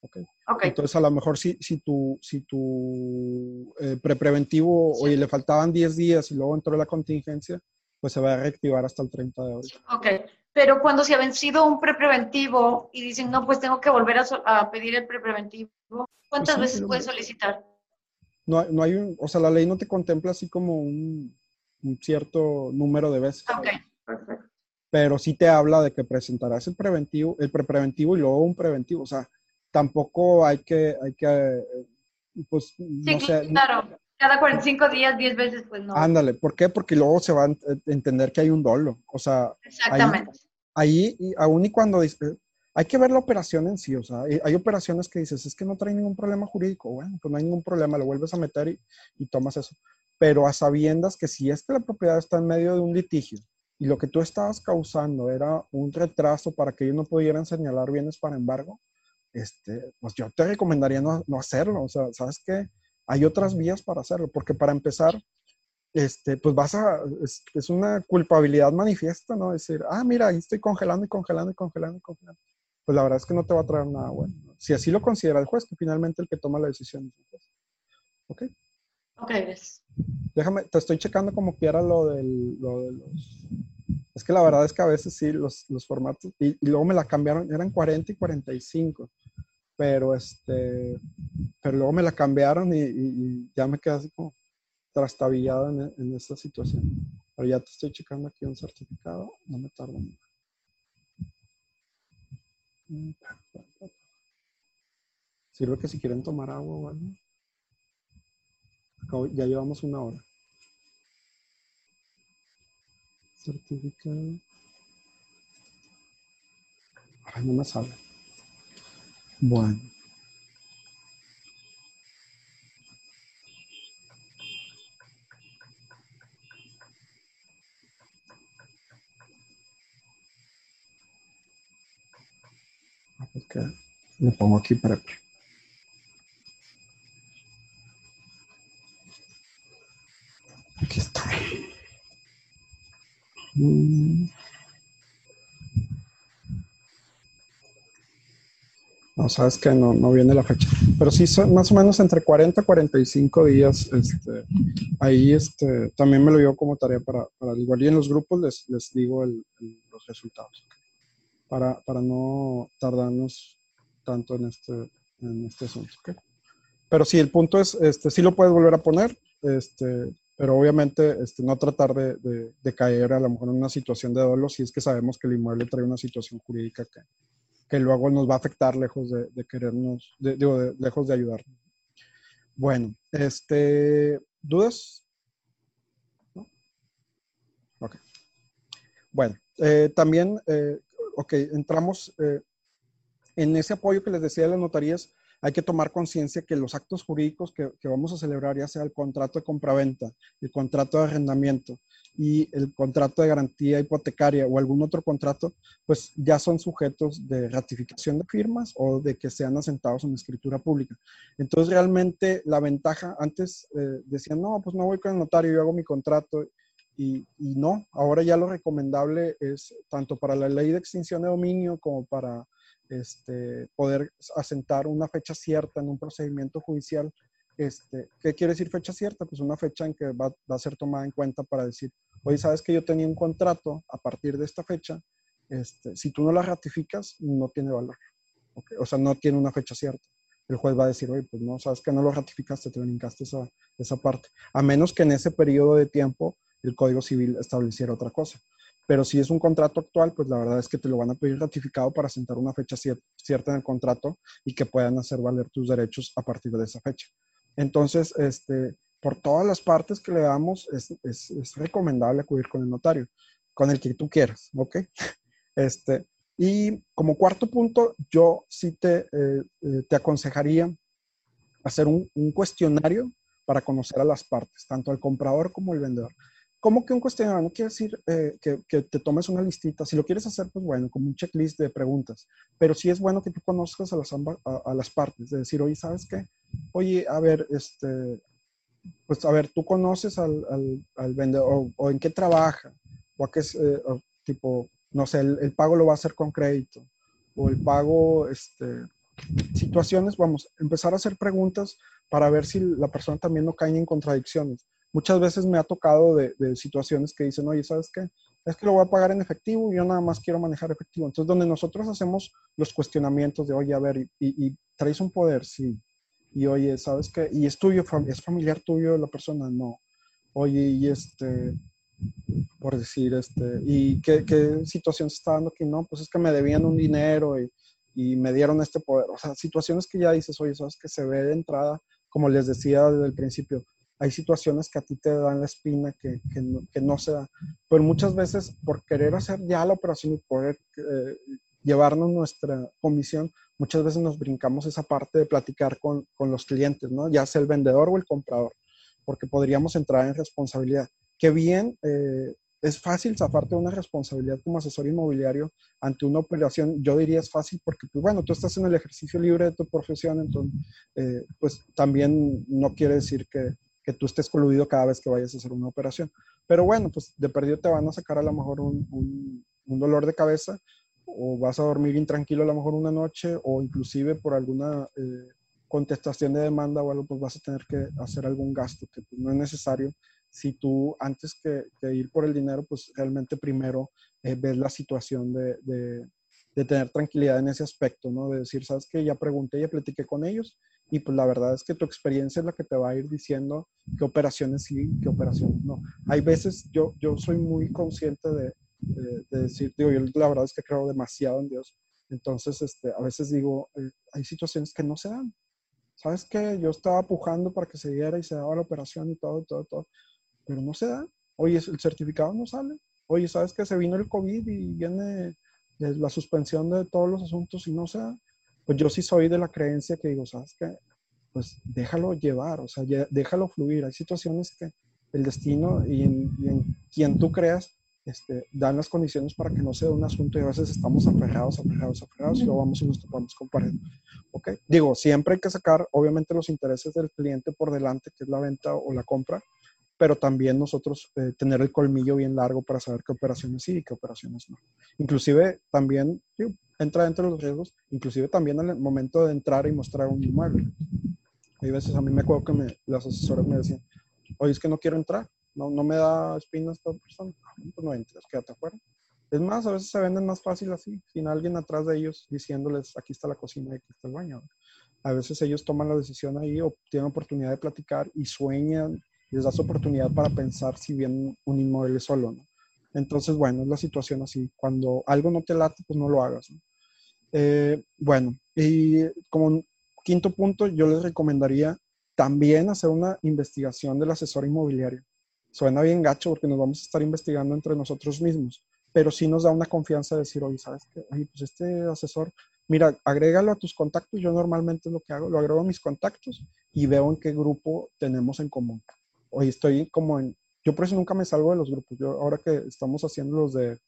Okay. Entonces, a lo mejor si, si tu, si tu eh, prepreventivo, oye, le faltaban 10 días y luego entró la contingencia, pues se va a reactivar hasta el 30 de abril. Ok, pero cuando se ha vencido un prepreventivo y dicen, no, pues tengo que volver a, pedir el prepreventivo, ¿cuántas veces puedes solicitar? No, no hay un, o sea, la ley no te contempla así como un, un cierto número de veces. Ok, perfecto. Pero sí te habla de que presentarás el preventivo, el prepreventivo y luego un preventivo. O sea, tampoco hay que, hay que, eh, pues, no sé. Claro, cada 45 días, 10 veces, pues no. Ándale, ¿por qué? Porque luego se va a entender que hay un dolo. O sea, Exactamente. Ahí, ahí aún y cuando dice, hay que ver la operación en sí, o sea, hay, operaciones que dices, es que no trae ningún problema jurídico, bueno, pues no hay ningún problema, lo vuelves a meter y, tomas eso. Pero a sabiendas que si es que la propiedad está en medio de un litigio y lo que tú estabas causando era un retraso para que ellos no pudieran señalar bienes para embargo, este, pues yo te recomendaría no, hacerlo. O sea, ¿sabes qué? Hay otras vías para hacerlo, porque para empezar, este, pues vas a, es, una culpabilidad manifiesta, ¿no? Decir, ah, mira, ahí estoy congelando y congelando y congelando y congelando. Pues la verdad es que no te va a traer nada bueno. Si así lo considera el juez, que finalmente el que toma la decisión es el juez. ¿Ok? Ok, Déjame, te estoy checando como quiera lo, del, lo de los es que la verdad es que a veces sí, los, los formatos, y, luego me la cambiaron, eran 40 y 45, pero este, pero luego me la cambiaron y, ya me quedé así como trastabillado en, en, esta situación. Pero ya te estoy checando aquí un certificado, no me tarda mucho. Sirve que si quieren tomar agua, ¿vale? Ya llevamos una hora. Certificado. Ay, no me sale. Bueno. Ok. Le pongo aquí para Aquí está. Mm. No, sabes que no, no viene la fecha. Pero sí, son más o menos entre 40 y 45 días. Este, ahí este, también me lo dio como tarea para, para igual. Y en los grupos les, les digo los resultados. Para, para, no tardarnos tanto en este, en este asunto. Pero sí, el punto es, este, sí lo puedes volver a poner. Este, pero obviamente este, no tratar de, de, caer a lo mejor en una situación de dolo si es que sabemos que el inmueble trae una situación jurídica que, que luego nos va a afectar lejos de, de querernos, digo, lejos de ayudarnos. Bueno, este, ¿dudas? ¿No? Ok. Bueno, eh, también, eh, ok, entramos eh, en ese apoyo que les decía de las notarías hay que tomar conciencia que los actos jurídicos que, vamos a celebrar, ya sea el contrato de compraventa, el contrato de arrendamiento y el contrato de garantía hipotecaria o algún otro contrato, pues ya son sujetos de ratificación de firmas o de que sean asentados en escritura pública. Entonces, realmente la ventaja, antes eh, decían, no, pues no voy con el notario, yo hago mi contrato. Y, y no, ahora ya lo recomendable es tanto para la ley de extinción de dominio como para este, poder asentar una fecha cierta en un procedimiento judicial. Este, ¿Qué quiere decir fecha cierta? Pues una fecha en que va, a ser tomada en cuenta para decir, oye, sabes que yo tenía un contrato a partir de esta fecha, este, si tú no la ratificas, no tiene valor. O sea, no tiene una fecha cierta. El juez va a decir, oye, pues no, sabes que no lo ratificaste, te brincaste esa, esa parte. A menos que en ese periodo de tiempo el Código Civil estableciera otra cosa. Pero si es un contrato actual, pues la verdad es que te lo van a pedir ratificado para sentar una fecha cierta en el contrato y que puedan hacer valer tus derechos a partir de esa fecha. Entonces, este, por todas las partes que le damos, es, es, es recomendable acudir con el notario, con el que tú quieras, ¿ok? Este, y como cuarto punto, yo sí te, eh, eh, te aconsejaría hacer un, un, cuestionario para conocer a las partes, tanto al comprador como al vendedor. ¿Cómo que un cuestionario? No quiere decir eh, que, que, te tomes una listita. Si lo quieres hacer, pues bueno, como un checklist de preguntas. Pero sí es bueno que tú conozcas a las, a, las partes, de decir, oye, ¿sabes qué? Oye, a ver, este, pues a ver, tú conoces al, al, al vendedor o, en qué trabaja o a qué es, eh, tipo, no sé, el, el, pago lo va a hacer con crédito o el pago, este, situaciones, vamos, empezar a hacer preguntas para ver si la persona también no cae en contradicciones muchas veces me ha tocado de, situaciones que dicen, oye, ¿sabes qué? Es que lo voy a pagar en efectivo y yo nada más quiero manejar efectivo. Entonces, donde nosotros hacemos los cuestionamientos de, oye, a ver, y, traes un poder, sí. Y oye, ¿sabes qué? Y es tuyo, es familiar tuyo la persona, no. Oye, y este, por decir, este, ¿y qué, qué situación se está dando aquí? No, pues es que me debían un dinero y, y me dieron este poder. O sea, situaciones que ya dices, oye, ¿sabes que se ve de entrada? Como les decía desde el principio, hay situaciones que a ti te dan la espina que, que, no, que no, se da. Pero muchas veces por querer hacer ya la operación y poder eh, llevarnos nuestra comisión, muchas veces nos brincamos esa parte de platicar con, con, los clientes, ¿no? Ya sea el vendedor o el comprador, porque podríamos entrar en responsabilidad. Que bien, eh, es fácil zafarte una responsabilidad como asesor inmobiliario ante una operación, yo diría es fácil porque, pues, bueno, tú estás en el ejercicio libre de tu profesión, entonces, eh, pues también no quiere decir que, que tú estés coludido cada vez que vayas a hacer una operación. Pero bueno, pues de perdido te van a sacar a lo mejor un, un, dolor de cabeza o vas a dormir intranquilo a lo mejor una noche o inclusive por alguna eh, contestación de demanda o algo, pues vas a tener que hacer algún gasto que pues, no es necesario si tú antes que, ir por el dinero, pues realmente primero eh, ves la situación de, de, de, tener tranquilidad en ese aspecto, ¿no? De decir, sabes que ya pregunté, ya platiqué con ellos y pues la verdad es que tu experiencia es la que te va a ir diciendo qué operaciones sí, qué operaciones no. Hay veces, yo, yo soy muy consciente de, de, decir, digo, yo la verdad es que creo demasiado en Dios. Entonces, este, a veces digo, eh, hay situaciones que no se dan. ¿Sabes qué? Yo estaba pujando para que se diera y se daba la operación y todo, todo, todo, pero no se da. Oye, el certificado no sale. Oye, ¿sabes que se vino el COVID y viene la suspensión de todos los asuntos y no se da? Pues yo sí soy de la creencia que digo, ¿sabes qué? Pues déjalo llevar, o sea, déjalo fluir. Hay situaciones que el destino y en, quien tú creas este, dan las condiciones para que no sea un asunto y a veces estamos aferrados, aferrados, aferrados y luego vamos y nos topamos con pared. ¿Ok? Digo, siempre hay que sacar, obviamente, los intereses del cliente por delante, que es la venta o la compra, pero también nosotros eh, tener el colmillo bien largo para saber qué operaciones sí y qué operaciones no. Inclusive también entra dentro de los riesgos, inclusive también en el momento de entrar y mostrar un inmueble. Hay veces a mí me acuerdo que me, los asesores me decían, oye, es que no quiero entrar, no, no me da espinas esta persona, ah, pues no entres, quédate afuera. Es más, a veces se venden más fácil así, sin alguien atrás de ellos diciéndoles, aquí está la cocina y aquí está el baño. A veces ellos toman la decisión ahí o tienen oportunidad de platicar y sueñan les das oportunidad para pensar si bien un inmueble solo, ¿no? Entonces, bueno, es la situación así. Cuando algo no te late, pues no lo hagas. Eh, bueno, y como quinto punto, yo les recomendaría también hacer una investigación del asesor inmobiliario. Suena bien gacho porque nos vamos a estar investigando entre nosotros mismos, pero sí nos da una confianza de decir, oye, ¿sabes qué? Oye, pues este asesor, mira, agrégalo a tus contactos. Yo normalmente lo que hago, lo agrego a mis contactos y veo en qué grupo tenemos en común hoy estoy como en, yo por eso nunca me salgo de los grupos. Yo ahora que estamos haciendo los de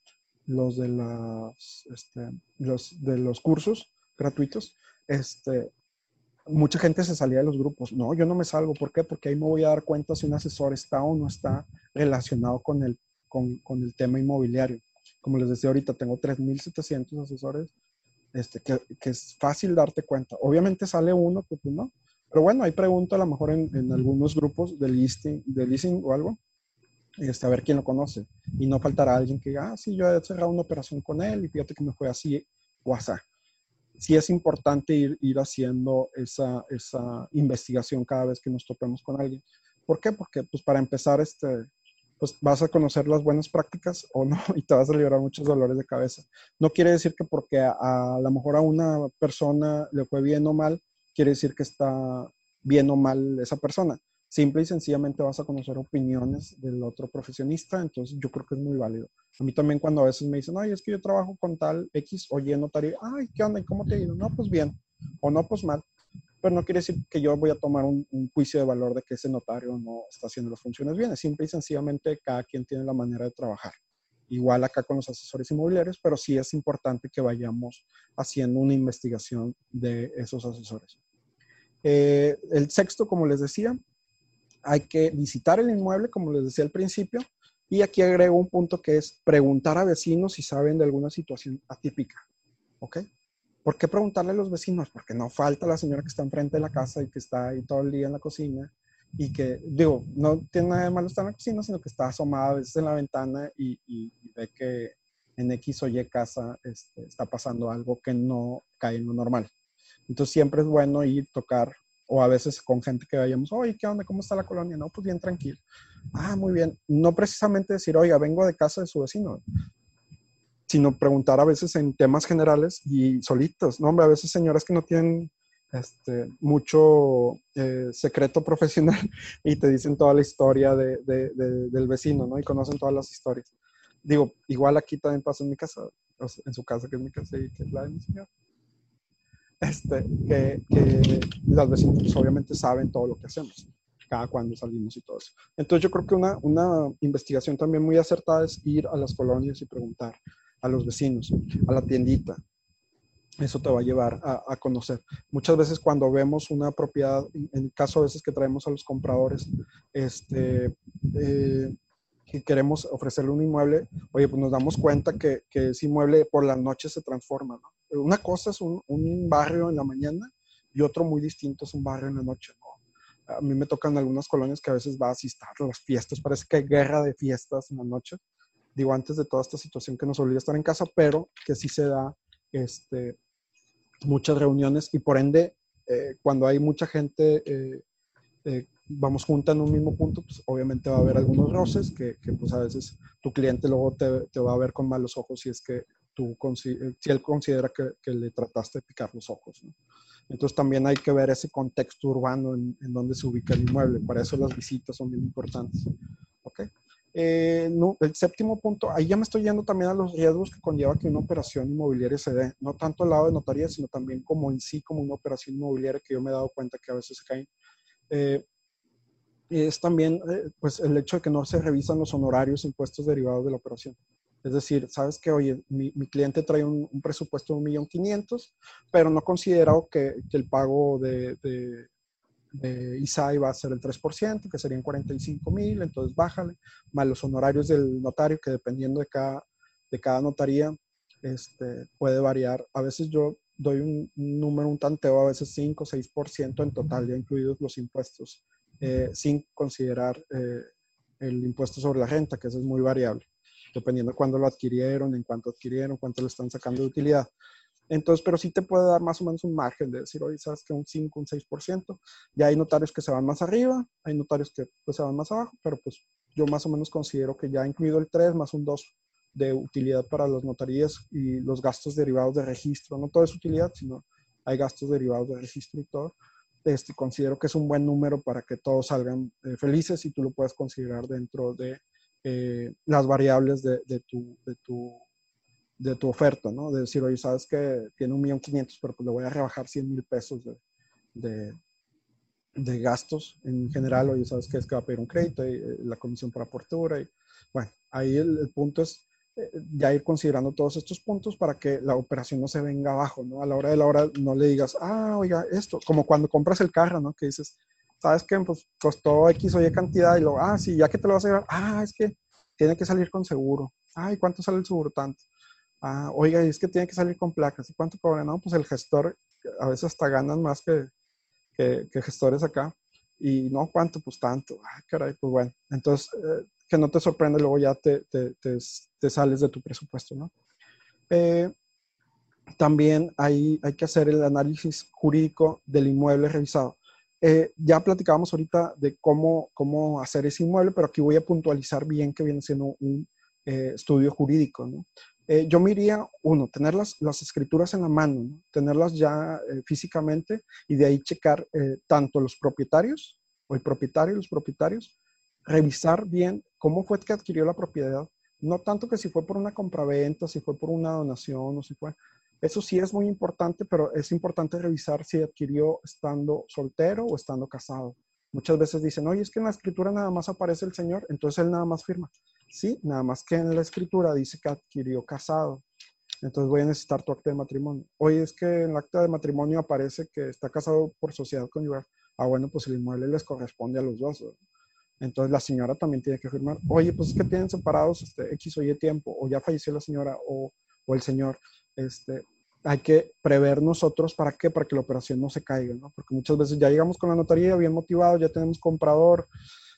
los de las este, los de los cursos gratuitos, este mucha gente se salía de los grupos. No, yo no me salgo. ¿Por qué? Porque ahí me voy a dar cuenta si un asesor está o no está relacionado con el, tema inmobiliario. Como les decía ahorita, tengo 3.700 asesores, este, que, que, es fácil darte cuenta. Obviamente sale uno que pues no, pero bueno, hay pregunta a lo mejor en, en algunos grupos de listing, de leasing o algo, este, a ver quién lo conoce. Y no faltará alguien que diga, ah, sí, yo he cerrado una operación con él y fíjate que me fue así así. sí es importante ir, ir haciendo esa, esa, investigación cada vez que nos topemos con alguien. ¿Por qué? Porque pues para empezar, este, pues vas a conocer las buenas prácticas o no y te vas a liberar muchos dolores de cabeza. No quiere decir que porque a, a lo mejor a una persona le fue bien o mal, quiere decir que está bien o mal esa persona. Simple y sencillamente vas a conocer opiniones del otro profesionista, entonces yo creo que es muy válido. A mí también cuando a veces me dicen, ay, es que yo trabajo con tal X o Y notario, ay, ¿qué onda? ¿Y cómo te ha ido? No, pues bien, o no, pues mal. Pero no quiere decir que yo voy a tomar un, juicio de valor de que ese notario no está haciendo las funciones bien. Es simple y sencillamente cada quien tiene la manera de trabajar. Igual acá con los asesores inmobiliarios, pero sí es importante que vayamos haciendo una investigación de esos asesores. Eh, el sexto, como les decía, hay que visitar el inmueble, como les decía al principio, y aquí agrego un punto que es preguntar a vecinos si saben de alguna situación atípica. ¿Ok? ¿Por qué preguntarle a los vecinos? Porque no falta la señora que está enfrente de la casa y que está ahí todo el día en la cocina y que, digo, no tiene nada de malo estar en la cocina, sino que está asomada a veces en la ventana y, ve que en X o Y casa este, está pasando algo que no cae en lo normal. Entonces siempre es bueno ir, tocar o a veces con gente que vayamos, oye, ¿qué onda? ¿Cómo está la colonia? No, pues bien tranquilo. Ah, muy bien. No precisamente decir, oiga, vengo de casa de su vecino, sino preguntar a veces en temas generales y solitos. No, hombre, a veces señoras que no tienen este, mucho eh, secreto profesional y te dicen toda la historia de, de, del vecino, ¿no? Y conocen todas las historias. Digo, igual aquí también pasa en mi casa, en su casa, que es mi casa y que es la de mi señor este, que, que los vecinos pues, obviamente saben todo lo que hacemos, cada cuando salimos y todo eso. Entonces yo creo que una, una investigación también muy acertada es ir a las colonias y preguntar a los vecinos, a la tiendita. Eso te va a llevar a, conocer. Muchas veces cuando vemos una propiedad, en el caso a veces que traemos a los compradores, este, eh, que queremos ofrecerle un inmueble, oye, pues nos damos cuenta que, que ese inmueble por la noche se transforma, ¿no? Una cosa es un, barrio en la mañana y otro muy distinto es un barrio en la noche, ¿no? A mí me tocan algunas colonias que a veces vas a asistir a las fiestas, parece que hay guerra de fiestas en la noche. Digo, antes de toda esta situación que nos obliga a estar en casa, pero que sí se da este, muchas reuniones y por ende, eh, cuando hay mucha gente, eh, eh, vamos junta en un mismo punto, pues obviamente va a haber algunos roces que, que pues a veces tu cliente luego te, te, va a ver con malos ojos si es que eh, si él considera que, le trataste de picar los ojos. Entonces también hay que ver ese contexto urbano en, donde se ubica el inmueble. Para eso las visitas son bien importantes. ¿Okay? Eh, el séptimo punto, ahí ya me estoy yendo también a los riesgos que conlleva que una operación inmobiliaria se dé, no tanto al lado de notaría, sino también como en sí, como una operación inmobiliaria que yo me he dado cuenta que a veces se caen. Eh, es también pues el hecho de que no se revisan los honorarios impuestos derivados de la operación. Es decir, sabes que, oye, mi, cliente trae un, presupuesto de 1.500.000, pero no considero que, el pago de, de, ISAI va a ser el 3%, que serían 45.000, entonces bájale, más los honorarios del notario, que dependiendo de cada, de cada notaría, este, puede variar. A veces yo doy un, número, un tanteo, a veces 5 o 6% en total, ya incluidos los impuestos, eh, sin considerar eh, el impuesto sobre la renta, que eso es muy variable dependiendo de cuándo lo adquirieron, en cuánto adquirieron, cuánto le están sacando de utilidad. Entonces, pero sí te puede dar más o menos un margen de decir, oye, sabes que un 5, un 6%. Ya hay notarios que se van más arriba, hay notarios que pues, se van más abajo, pero pues yo más o menos considero que ya incluido el 3 más un 2 de utilidad para las notarías y los gastos derivados de registro. No todo es utilidad, sino hay gastos derivados de registro y todo. Este, considero que es un buen número para que todos salgan eh, felices y tú lo puedes considerar dentro de eh, las variables de, de, tu, de, tu, de tu oferta, ¿no? De decir, oye, sabes que tiene un millón quinientos, pero pues le voy a rebajar 100 mil pesos de, de, gastos en general, oye, sabes que es que va a pedir un crédito y eh, la comisión por apertura. Y, bueno, ahí el, punto es eh, ya ir considerando todos estos puntos para que la operación no se venga abajo, ¿no? A la hora de la hora no le digas, ah, oiga, esto, como cuando compras el carro, ¿no? Que dices, ¿sabes qué? Pues costó X o Y cantidad y luego, ah, sí, ya que te lo vas a llevar, ah, es que tiene que salir con seguro. Ay, ¿cuánto sale el seguro tanto? Ah, oiga, es que tiene que salir con placas. ¿Y cuánto cobra? No, pues el gestor a veces hasta ganan más que, que, gestores acá. Y no, ¿cuánto? Pues tanto. Ay, caray, pues bueno. Entonces, eh, que no te sorprende, luego ya te, te, te, sales de tu presupuesto, ¿no? Eh, también hay, hay que hacer el análisis jurídico del inmueble revisado. Eh, ya platicábamos ahorita de cómo, hacer ese inmueble, pero aquí voy a puntualizar bien que viene siendo un eh, estudio jurídico. Eh, yo me iría, uno, tener las, las escrituras en la mano, tenerlas ya físicamente y de ahí checar tanto los propietarios o el propietario y los propietarios, revisar bien cómo fue que adquirió la propiedad, no tanto que si fue por una compraventa, si fue por una donación o si fue, eso sí es muy importante, pero es importante revisar si adquirió estando soltero o estando casado. Muchas veces dicen, oye, es que en la escritura nada más aparece el Señor, entonces él nada más firma. Sí, nada más que en la escritura dice que adquirió casado. Entonces voy a necesitar tu acta de matrimonio. Oye, es que en el acta de matrimonio aparece que está casado por sociedad conyugal. Ah, bueno, pues el inmueble les corresponde a los dos. Entonces la señora también tiene que firmar. Oye, pues es que tienen separados este, X o Y tiempo, o ya falleció la señora o, o el señor este, hay que prever nosotros para qué, para que la operación no se caiga, ¿no? Porque muchas veces ya llegamos con la notaría bien motivados, ya tenemos comprador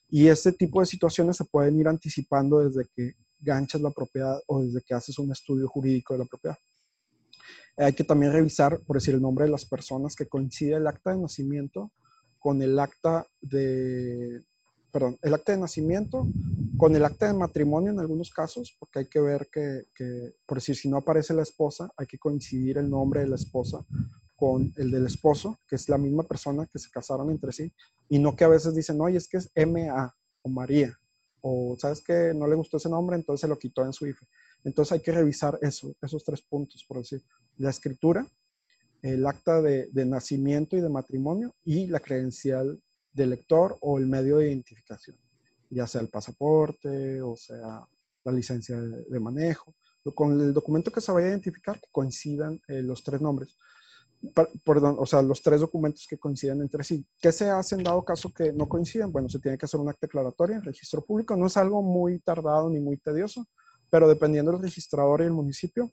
y este tipo de situaciones se pueden ir anticipando desde que ganchas la propiedad o desde que haces un estudio jurídico de la propiedad. Hay que también revisar, por decir el nombre de las personas, que coincide el acta de nacimiento con el acta de, perdón, el acta de nacimiento con el acta de matrimonio en algunos casos, porque hay que ver que, por decir, si no aparece la esposa, hay que coincidir el nombre de la esposa con el del esposo, que es la misma persona que se casaron entre sí, y no que a veces dicen, oye, es que es MA o María, o sabes que no le gustó ese nombre, entonces se lo quitó en su IFE. Entonces hay que revisar eso, esos tres puntos, por decir, la escritura, el acta de, de nacimiento y de matrimonio y la credencial del lector o el medio de identificación, ya sea el pasaporte o sea la licencia de, manejo, con el documento que se vaya a identificar que coincidan eh, los tres nombres, perdón, o sea, los tres documentos que coinciden entre sí. ¿Qué se hace en dado caso que no coinciden? Bueno, se tiene que hacer un acta declaratoria en registro público, no es algo muy tardado ni muy tedioso, pero dependiendo del registrador y el municipio,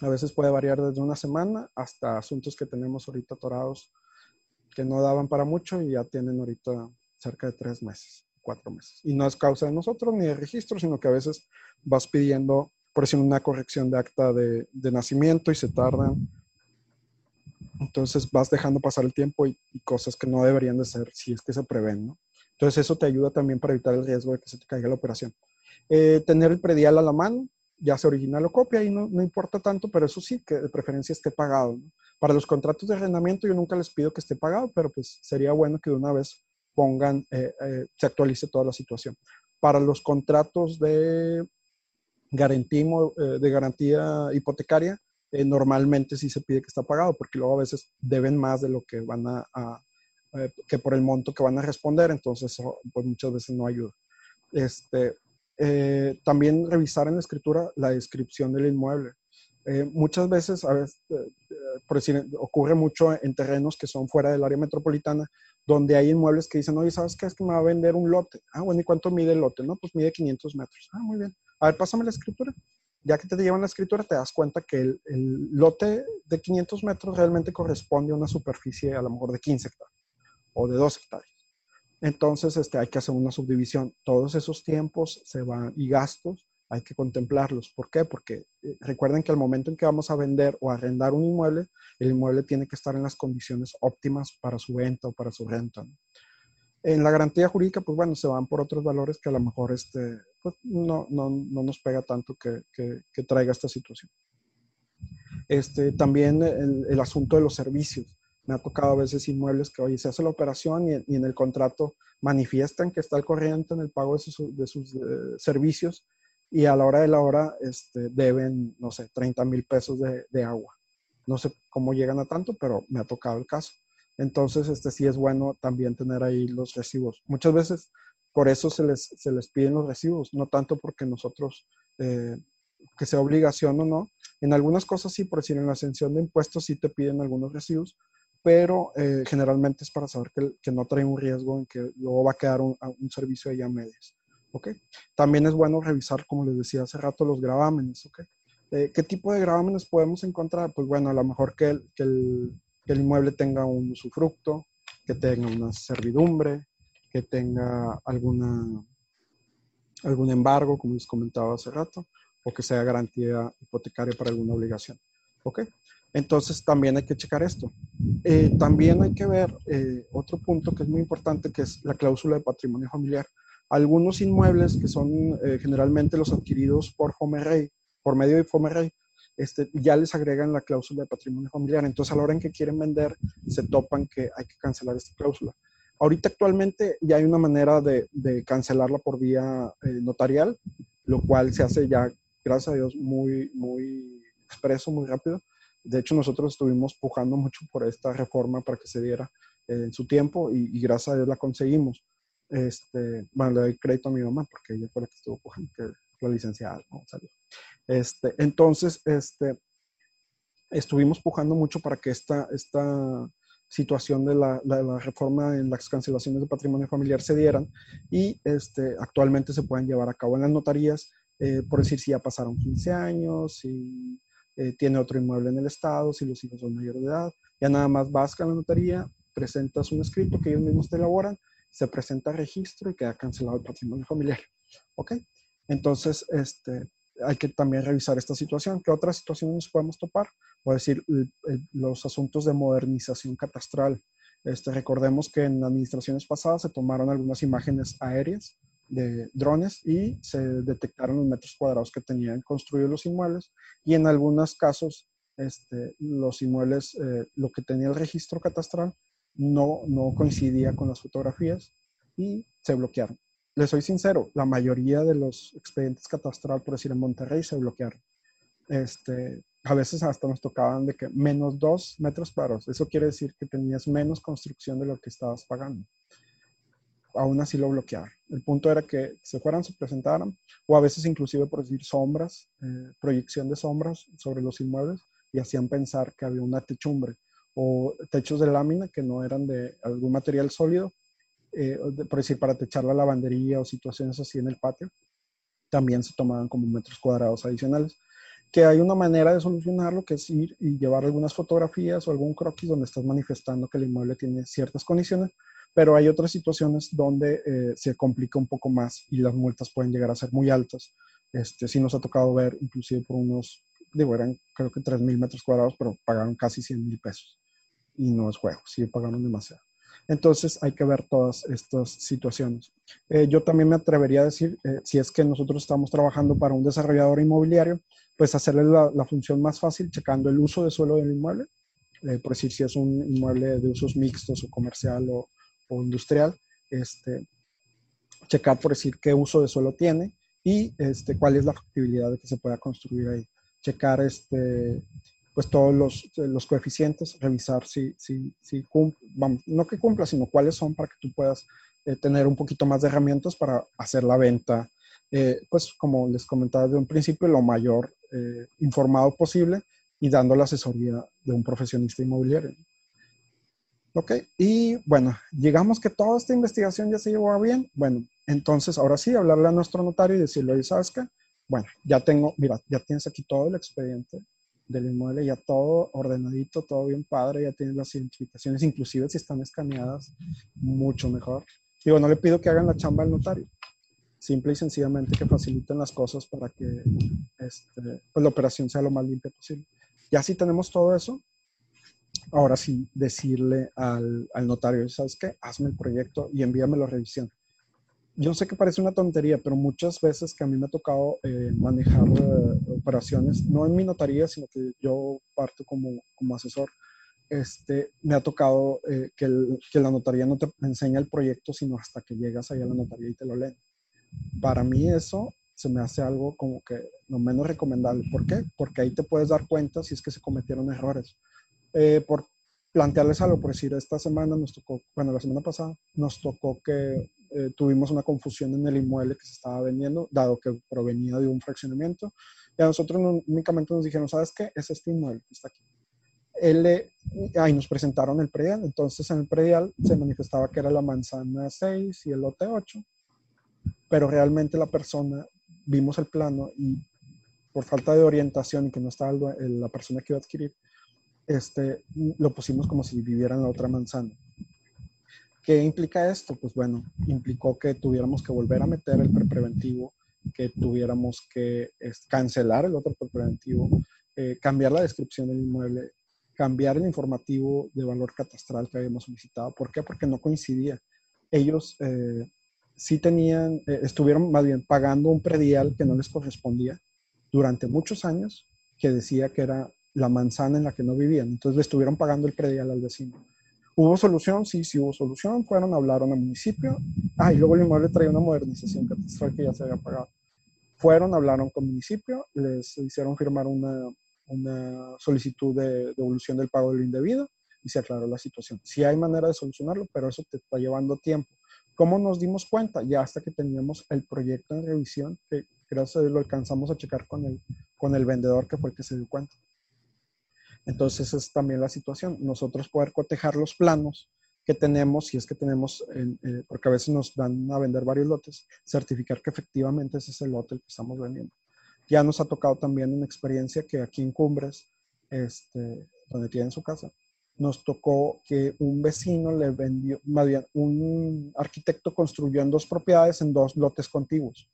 a veces puede variar desde una semana hasta asuntos que tenemos ahorita atorados que no daban para mucho y ya tienen ahorita cerca de tres meses, cuatro meses. Y no es causa de nosotros ni de registro, sino que a veces vas pidiendo, por ejemplo, una corrección de acta de, nacimiento y se tardan. Entonces vas dejando pasar el tiempo y, cosas que no deberían de ser si es que se prevén, ¿no? Entonces eso te ayuda también para evitar el riesgo de que se te caiga la operación. Eh, tener el predial a la mano, ya sea original o copia, y no, no importa tanto, pero eso sí, que de preferencia esté pagado. ¿no? Para los contratos de arrendamiento yo nunca les pido que esté pagado, pero pues sería bueno que de una vez pongan, eh, eh, se actualice toda la situación. Para los contratos de garantía, eh, de garantía hipotecaria, normalmente sí se pide que está pagado, porque luego a veces deben más de lo que van a, que por el monto que van a responder, entonces eso pues muchas veces no ayuda. Este, también revisar en la escritura la descripción del inmueble. Eh, muchas veces, a veces eh, eh, por decir, ocurre mucho en terrenos que son fuera del área metropolitana, donde hay inmuebles que dicen, oye, ¿sabes qué? Es que me va a vender un lote. Ah, bueno, ¿y cuánto mide el lote? No, pues mide 500 metros. Ah, muy bien. A ver, pásame la escritura. Ya que te llevan la escritura, te das cuenta que el, el lote de 500 metros realmente corresponde a una superficie a lo mejor de 15 hectáreas o de 2 hectáreas. Entonces, este, hay que hacer una subdivisión. Todos esos tiempos se van y gastos hay que contemplarlos. ¿Por qué? Porque eh, recuerden que al momento en que vamos a vender o arrendar un inmueble, el inmueble tiene que estar en las condiciones óptimas para su venta o para su renta. En la garantía jurídica, pues bueno, se van por otros valores que a lo mejor este, pues, no, no, no, nos pega tanto que, que, traiga esta situación. Este, también el, el, asunto de los servicios. Me ha tocado a veces inmuebles que, oye, se hace la operación y, y en el contrato manifiestan que está al corriente en el pago de sus, de sus eh, servicios y a la hora de la hora este, deben, no sé, 30 mil pesos de, agua. No sé cómo llegan a tanto, pero me ha tocado el caso. Entonces, este sí es bueno también tener ahí los recibos. Muchas veces por eso se les, se les piden los recibos, no tanto porque nosotros, eh, que sea obligación o no. En algunas cosas sí, por decir, en la ascensión de impuestos sí te piden algunos recibos, pero eh, generalmente es para saber que, que, no trae un riesgo en que luego va a quedar un, servicio ahí a medias. También es bueno revisar, como les decía hace rato, los gravámenes, eh, ¿Qué tipo de gravámenes podemos encontrar? Pues bueno, a lo mejor que el, que el, inmueble tenga un usufructo, que tenga una servidumbre, que tenga alguna, algún embargo, como les comentaba hace rato, o que sea garantía hipotecaria para alguna obligación. ¿Ok? Entonces también hay que checar esto. Eh, también hay que ver eh, otro punto que es muy importante, que es la cláusula de patrimonio familiar. Algunos inmuebles que son eh, generalmente los adquiridos por Rey, por medio de Homerrey, este, ya les agregan la cláusula de patrimonio familiar. Entonces, a la hora en que quieren vender, se topan que hay que cancelar esta cláusula. Ahorita actualmente ya hay una manera de, cancelarla por vía notarial, lo cual se hace ya, gracias a Dios, muy, muy expreso, muy rápido. De hecho, nosotros estuvimos pujando mucho por esta reforma para que se diera eh, en su tiempo y, gracias a Dios la conseguimos. Este, bueno, le doy crédito a mi mamá porque ella fue la que estuvo pujando, que la licenciada, ¿no? Este, entonces, este, estuvimos pujando mucho para que esta, esta situación de la, la, reforma en las cancelaciones de patrimonio familiar se dieran y este, actualmente se pueden llevar a cabo en las notarías, eh, por decir si ya pasaron 15 años, si eh, tiene otro inmueble en el estado, si los hijos son mayores de edad, ya nada más vas a la notaría, presentas un escrito que ellos mismos te elaboran, se presenta registro y queda cancelado el patrimonio familiar. ¿Ok? Entonces, este, hay que también revisar esta situación. ¿Qué otras situaciones podemos topar? Puedo decir, los asuntos de modernización catastral. Este, recordemos que en administraciones pasadas se tomaron algunas imágenes aéreas de drones y se detectaron los metros cuadrados que tenían construidos los inmuebles y en algunos casos este, los inmuebles, eh, lo que tenía el registro catastral no, coincidía con las fotografías y se bloquearon. Les soy sincero, la mayoría de los expedientes catastral, por decir en Monterrey, se bloquearon. Este, a veces hasta nos tocaban de que menos dos metros cuadrados. Eso quiere decir que tenías menos construcción de lo que estabas pagando aún así lo bloquearon. El punto era que se fueran, se presentaran, o a veces inclusive por decir sombras, eh, proyección de sombras sobre los inmuebles, y hacían pensar que había una techumbre, o techos de lámina que no eran de algún material sólido, eh, por decir, para techar la lavandería o situaciones así en el patio, también se tomaban como metros cuadrados adicionales. Que hay una manera de solucionarlo, que es ir y llevar algunas fotografías o algún croquis donde estás manifestando que el inmueble tiene ciertas condiciones, pero hay otras situaciones donde eh, se complica un poco más y las multas pueden llegar a ser muy altas. Este, sí nos ha tocado ver, inclusive por unos, digo, eran creo que 3 mil metros cuadrados, pero pagaron casi 100 mil pesos. Y no es juego, sí pagaron demasiado. Entonces hay que ver todas estas situaciones. Eh, yo también me atrevería a decir, eh, si es que nosotros estamos trabajando para un desarrollador inmobiliario, pues hacerle la, la función más fácil, checando el uso de suelo del inmueble, por decir si es un inmueble de usos mixtos o comercial o, o industrial, este, checar por decir qué uso de suelo tiene y este, cuál es la factibilidad de que se pueda construir ahí. Checar este, pues todos los, los coeficientes, revisar si, si, si cumple, vamos, no que cumpla, sino cuáles son para que tú puedas eh, tener un poquito más de herramientas para hacer la venta, eh, pues como les comentaba desde un principio, lo mayor eh, informado posible y dando la asesoría de un profesionista inmobiliario. Ok, y bueno, llegamos que toda esta investigación ya se llevó bien. Bueno, entonces ahora sí, hablarle a nuestro notario y decirle, ¿sabes qué? Bueno, ya tengo, mira, ya tienes aquí todo el expediente del inmueble, ya todo ordenadito, todo bien padre, ya tienes las identificaciones, inclusive si están escaneadas, mucho mejor. Digo, no le pido que hagan la chamba al notario, simple y sencillamente que faciliten las cosas para que este, pues la operación sea lo más limpia posible. Ya si tenemos todo eso, ahora sí decirle al, notario, ¿sabes qué? Hazme el proyecto y envíamelo a revisión. Yo sé que parece una tontería, pero muchas veces que a mí me ha tocado eh, manejar eh, operaciones, no en mi notaría, sino que yo parto como, como asesor, este, me ha tocado eh, que, que, la notaría no te enseña el proyecto, sino hasta que llegas ahí a la notaría y te lo leen. Para mí eso se me hace algo como que lo menos recomendable. ¿Por qué? Porque ahí te puedes dar cuenta si es que se cometieron errores. Eh, por plantearles algo, por decir, esta semana nos tocó, bueno, la semana pasada nos tocó que eh, tuvimos una confusión en el inmueble que se estaba vendiendo, dado que provenía de un fraccionamiento, y a nosotros únicamente nos dijeron, ¿sabes qué? Es este inmueble que está aquí. Él, ahí nos presentaron el predial, entonces en el predial se manifestaba que era la manzana 6 y el lote 8, pero realmente la persona, vimos el plano y por falta de orientación y que no estaba la persona que iba a adquirir, este, lo pusimos como si viviera en la otra manzana. ¿Qué implica esto? Pues bueno, implicó que tuviéramos que volver a meter el prepreventivo, que tuviéramos que cancelar el otro prepreventivo, eh, cambiar la descripción del inmueble, cambiar el informativo de valor catastral que habíamos solicitado. ¿Por qué? Porque no coincidía. Ellos eh, sí tenían, eh, estuvieron más bien pagando un predial que no les correspondía durante muchos años, que decía que era la manzana en la que no vivían. Entonces le estuvieron pagando el predial al vecino. ¿Hubo solución? Sí, sí hubo solución. Fueron, hablaron al municipio. Ah, y luego el inmueble traía una modernización catastral que ya se había pagado. Fueron, hablaron con el municipio, les hicieron firmar una, una solicitud de devolución del pago del indebido y se aclaró la situación. Sí hay manera de solucionarlo, pero eso te está llevando tiempo. ¿Cómo nos dimos cuenta? Ya hasta que teníamos el proyecto en revisión, que gracias a Dios lo alcanzamos a checar con el, con el vendedor que fue el que se dio cuenta. Entonces es también la situación. Nosotros poder cotejar los planos que tenemos, si es que tenemos, eh, porque a veces nos dan a vender varios lotes, certificar que efectivamente ese es el lote que estamos vendiendo. Ya nos ha tocado también una experiencia que aquí en Cumbres, este, donde tienen su casa, nos tocó que un vecino le vendió, un arquitecto construyó en dos propiedades en dos lotes contiguos.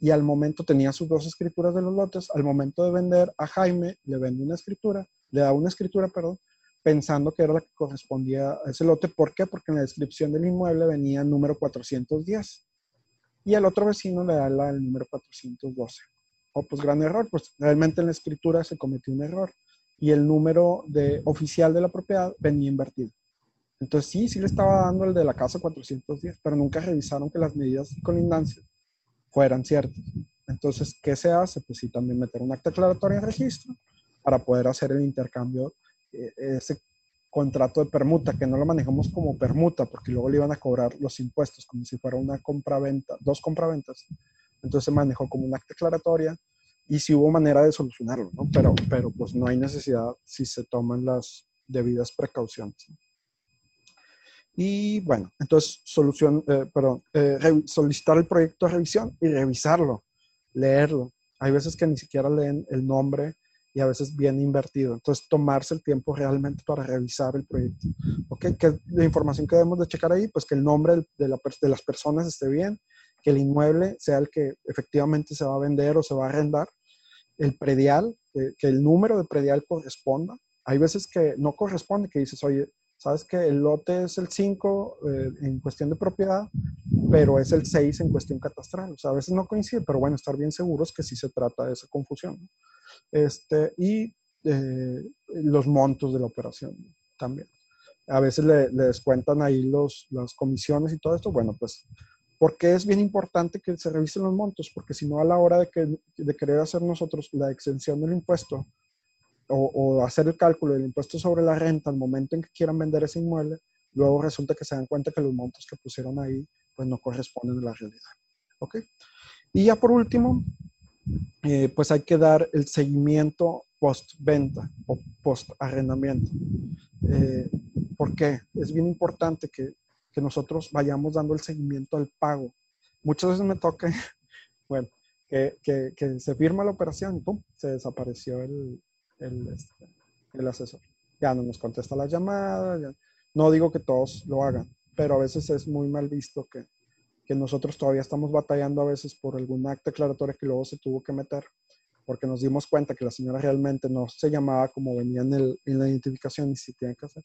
Y al momento tenía sus dos escrituras de los lotes, al momento de vender a Jaime, le vende una escritura, le da una escritura, perdón, pensando que era la que correspondía a ese lote. ¿Por qué? Porque en la descripción del inmueble venía el número 410 y al otro vecino le da el número 412. Oh, pues gran error, pues realmente en la escritura se cometió un error y el número de, oficial de la propiedad venía invertido. Entonces sí, sí le estaba dando el de la casa 410, pero nunca revisaron que las medidas con colindancia fueran ciertas. Entonces, ¿qué se hace? Pues sí, también meter un acta aclaratoria en registro para poder hacer el intercambio eh, ese contrato de permuta, que no lo manejamos como permuta, porque luego le iban a cobrar los impuestos, como si fuera una compra-venta, dos compraventas. Entonces se manejó como una acta aclaratoria y si hubo manera de solucionarlo, ¿no? Pero, pero pues no hay necesidad si se toman las debidas precauciones. Y bueno, entonces solución, eh, perdón, eh, solicitar el proyecto de revisión y revisarlo, leerlo. Hay veces que ni siquiera leen el nombre y a veces viene invertido. Entonces, tomarse el tiempo realmente para revisar el proyecto. ¿Ok? ¿Qué la información que debemos de checar ahí? Pues que el nombre de, la, de, las personas esté bien, que el inmueble sea el que efectivamente se va a vender o se va a arrendar, el predial, que, el número de predial corresponda. Hay veces que no corresponde, que dices, oye, sabes que el lote es el 5 eh, en cuestión de propiedad, pero es el 6 en cuestión catastral. O sea, a veces no coincide, pero bueno, estar bien seguros que sí se trata de esa confusión. Este, y eh, los montos de la operación también. A veces le, descuentan ahí los, las comisiones y todo esto. Bueno, pues, ¿por qué es bien importante que se revisen los montos? Porque si no, a la hora de, que, de querer hacer nosotros la exención del impuesto o, hacer el cálculo del impuesto sobre la renta al momento en que quieran vender ese inmueble, luego resulta que se dan cuenta que los montos que pusieron ahí pues no corresponden a la realidad. ¿Ok? Y ya por último, eh, pues hay que dar el seguimiento post-venta o post-arrendamiento. Eh, ¿Por qué? Es bien importante que, que, nosotros vayamos dando el seguimiento al pago. Muchas veces me toca, bueno, que, que, que se firma la operación y ¡pum! se desapareció el, el, este, el asesor. Ya no nos contesta la llamada. No digo que todos lo hagan, pero a veces es muy mal visto que, que nosotros todavía estamos batallando a veces por algún acta aclaratoria que luego se tuvo que meter, porque nos dimos cuenta que la señora realmente no se llamaba como venía en, el, en la identificación y si tiene que hacer.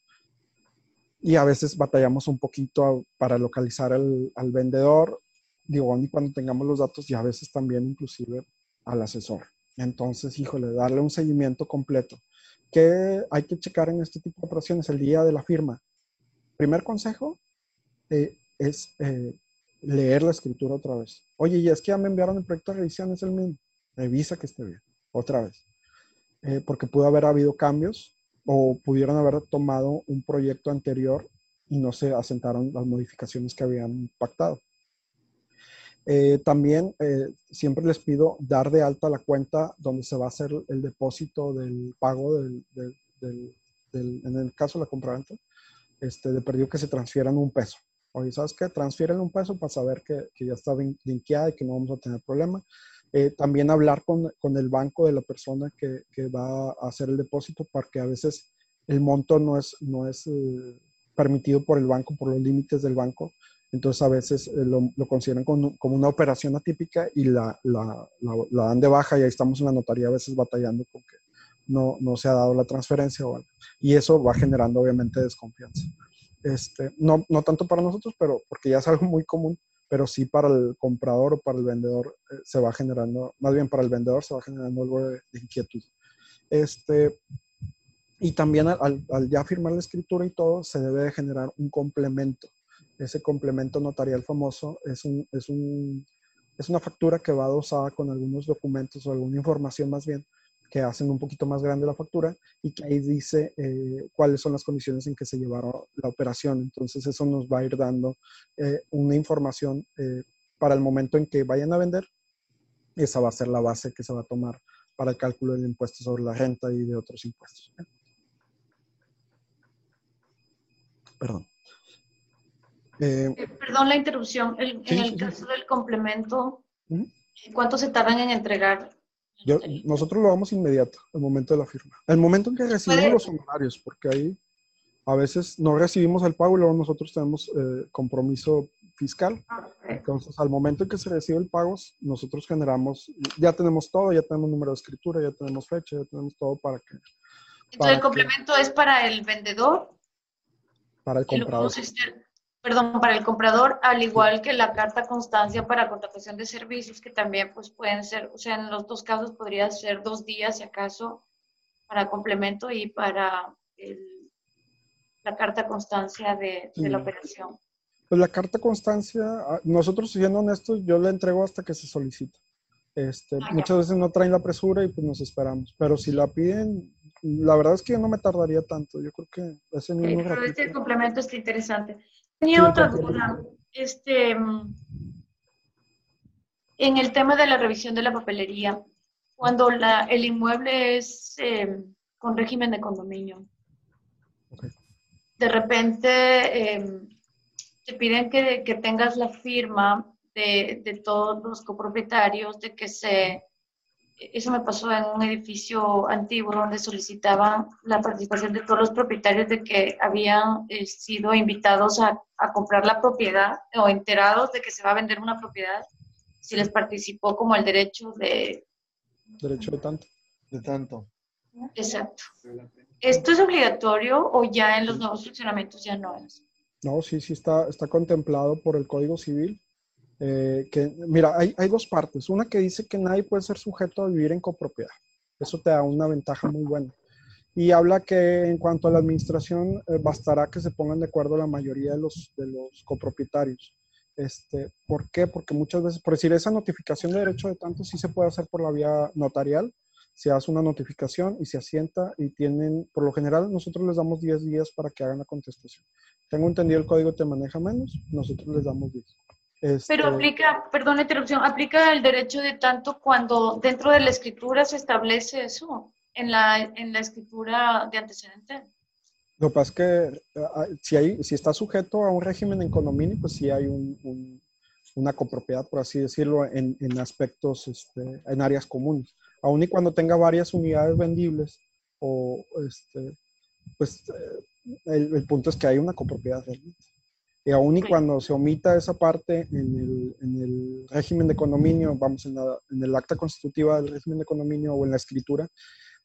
Y a veces batallamos un poquito para localizar al, al vendedor, digo, y cuando tengamos los datos y a veces también inclusive al asesor. Entonces, híjole, darle un seguimiento completo. ¿Qué hay que checar en este tipo de operaciones el día de la firma? Primer consejo eh, es eh, leer la escritura otra vez. Oye, y es que ya me enviaron el proyecto de revisión, es el mismo. Revisa que esté bien, otra vez. Eh, porque pudo haber habido cambios o pudieron haber tomado un proyecto anterior y no se asentaron las modificaciones que habían pactado. Eh, también eh, siempre les pido dar de alta la cuenta donde se va a hacer el depósito del pago del, en el caso de la compraventa, este, de perdido que se transfieran un peso. Oye, ¿sabes qué? Transfieren un peso para saber que, que ya está linkeada y que no vamos a tener problema. Eh, también hablar con, con, el banco de la persona que, que, va a hacer el depósito, porque a veces el monto no es, no es eh, permitido por el banco, por los límites del banco. Entonces a veces eh, lo, consideran como, una operación atípica y la, dan de baja y ahí estamos en la notaría a veces batallando con que, no, se ha dado la transferencia o algo. Y eso va generando obviamente desconfianza. Este, no, no tanto para nosotros, pero porque ya es algo muy común, pero sí para el comprador o para el vendedor eh, se va generando, más bien para el vendedor se va generando algo de, inquietud. Este, y también al, al, ya firmar la escritura y todo, se debe de generar un complemento. Ese complemento notarial famoso es, un, es, un, es una factura que va adosada con algunos documentos o alguna información más bien que hacen un poquito más grande la factura y que ahí dice eh, cuáles son las condiciones en que se llevaron la operación. Entonces eso nos va a ir dando eh, una información eh, para el momento en que vayan a vender. Esa va a ser la base que se va a tomar para el cálculo del impuesto sobre la renta y de otros impuestos. Perdón. Perdón la interrupción. en el caso del complemento, ¿cuánto se tardan en entregar nosotros lo vamos inmediato, al momento de la firma. El momento en que recibimos los honorarios, porque ahí a veces no recibimos el pago y luego nosotros tenemos eh, compromiso fiscal. Entonces, al momento en que se recibe el pago, nosotros generamos, ya tenemos todo, ya tenemos número de escritura, ya tenemos fecha, ya tenemos todo para que... Entonces, el complemento es para el vendedor. Para el comprador perdón, para el comprador, al igual que la carta constancia para contratación de servicios, que también pues pueden ser, o sea, en los dos casos podría ser dos días si acaso para complemento y para la carta constancia de, la operación. Pues la carta constancia, ah, nosotros siendo honestos, yo la entrego hasta que se solicita. Este, ah, muchas veces no traen la presura y pues nos esperamos. Pero si la piden, la verdad es que yo no me tardaría tanto. Yo creo que ese mismo Pero este complemento está interesante. Tenía otra duda. Este, en el tema de la revisión de la papelería, cuando la, el inmueble es em, con régimen de condominio, de repente em, te piden que, que, tengas la firma de, de todos los copropietarios, de que se eso me pasó en un edificio antiguo donde solicitaban la participación de todos los propietarios de que habían eh, sido invitados a, a, comprar la propiedad o enterados de que se va a vender una propiedad, si les participó como el derecho de... Derecho de tanto. De tanto. Exacto. ¿Esto es obligatorio o ya en los nuevos funcionamientos ya no es? No, sí, sí está, está contemplado por el Código Civil eh, que, mira, hay, dos partes. Una que dice que nadie puede ser sujeto a vivir en copropiedad. Eso te da una ventaja muy buena. Y habla que en cuanto a la administración, eh, bastará que se pongan de acuerdo la mayoría de los, de los copropietarios. Este, ¿Por qué? Porque muchas veces, por decir, esa notificación de derecho de tanto sí se puede hacer por la vía notarial. Se hace una notificación y se asienta y tienen, por lo general, nosotros les damos 10 días para que hagan la contestación. Tengo entendido el código te maneja menos, nosotros les damos 10. Pero este, aplica, perdón la interrupción, aplica el derecho de tanto cuando dentro de la escritura se establece eso, en la, en la escritura de antecedente. Lo que pasa es que ah, si, hay, si está sujeto a un régimen en condominio, pues sí hay un, una copropiedad, por así decirlo, en, en aspectos, este, en áreas comunes. Aún y cuando tenga varias unidades vendibles, o este, pues eh, el, el punto es que hay una copropiedad realmente. Y aún y cuando se omita esa parte en el, en el régimen de condominio, vamos, en, en, el acta constitutiva del régimen de condominio o en la escritura,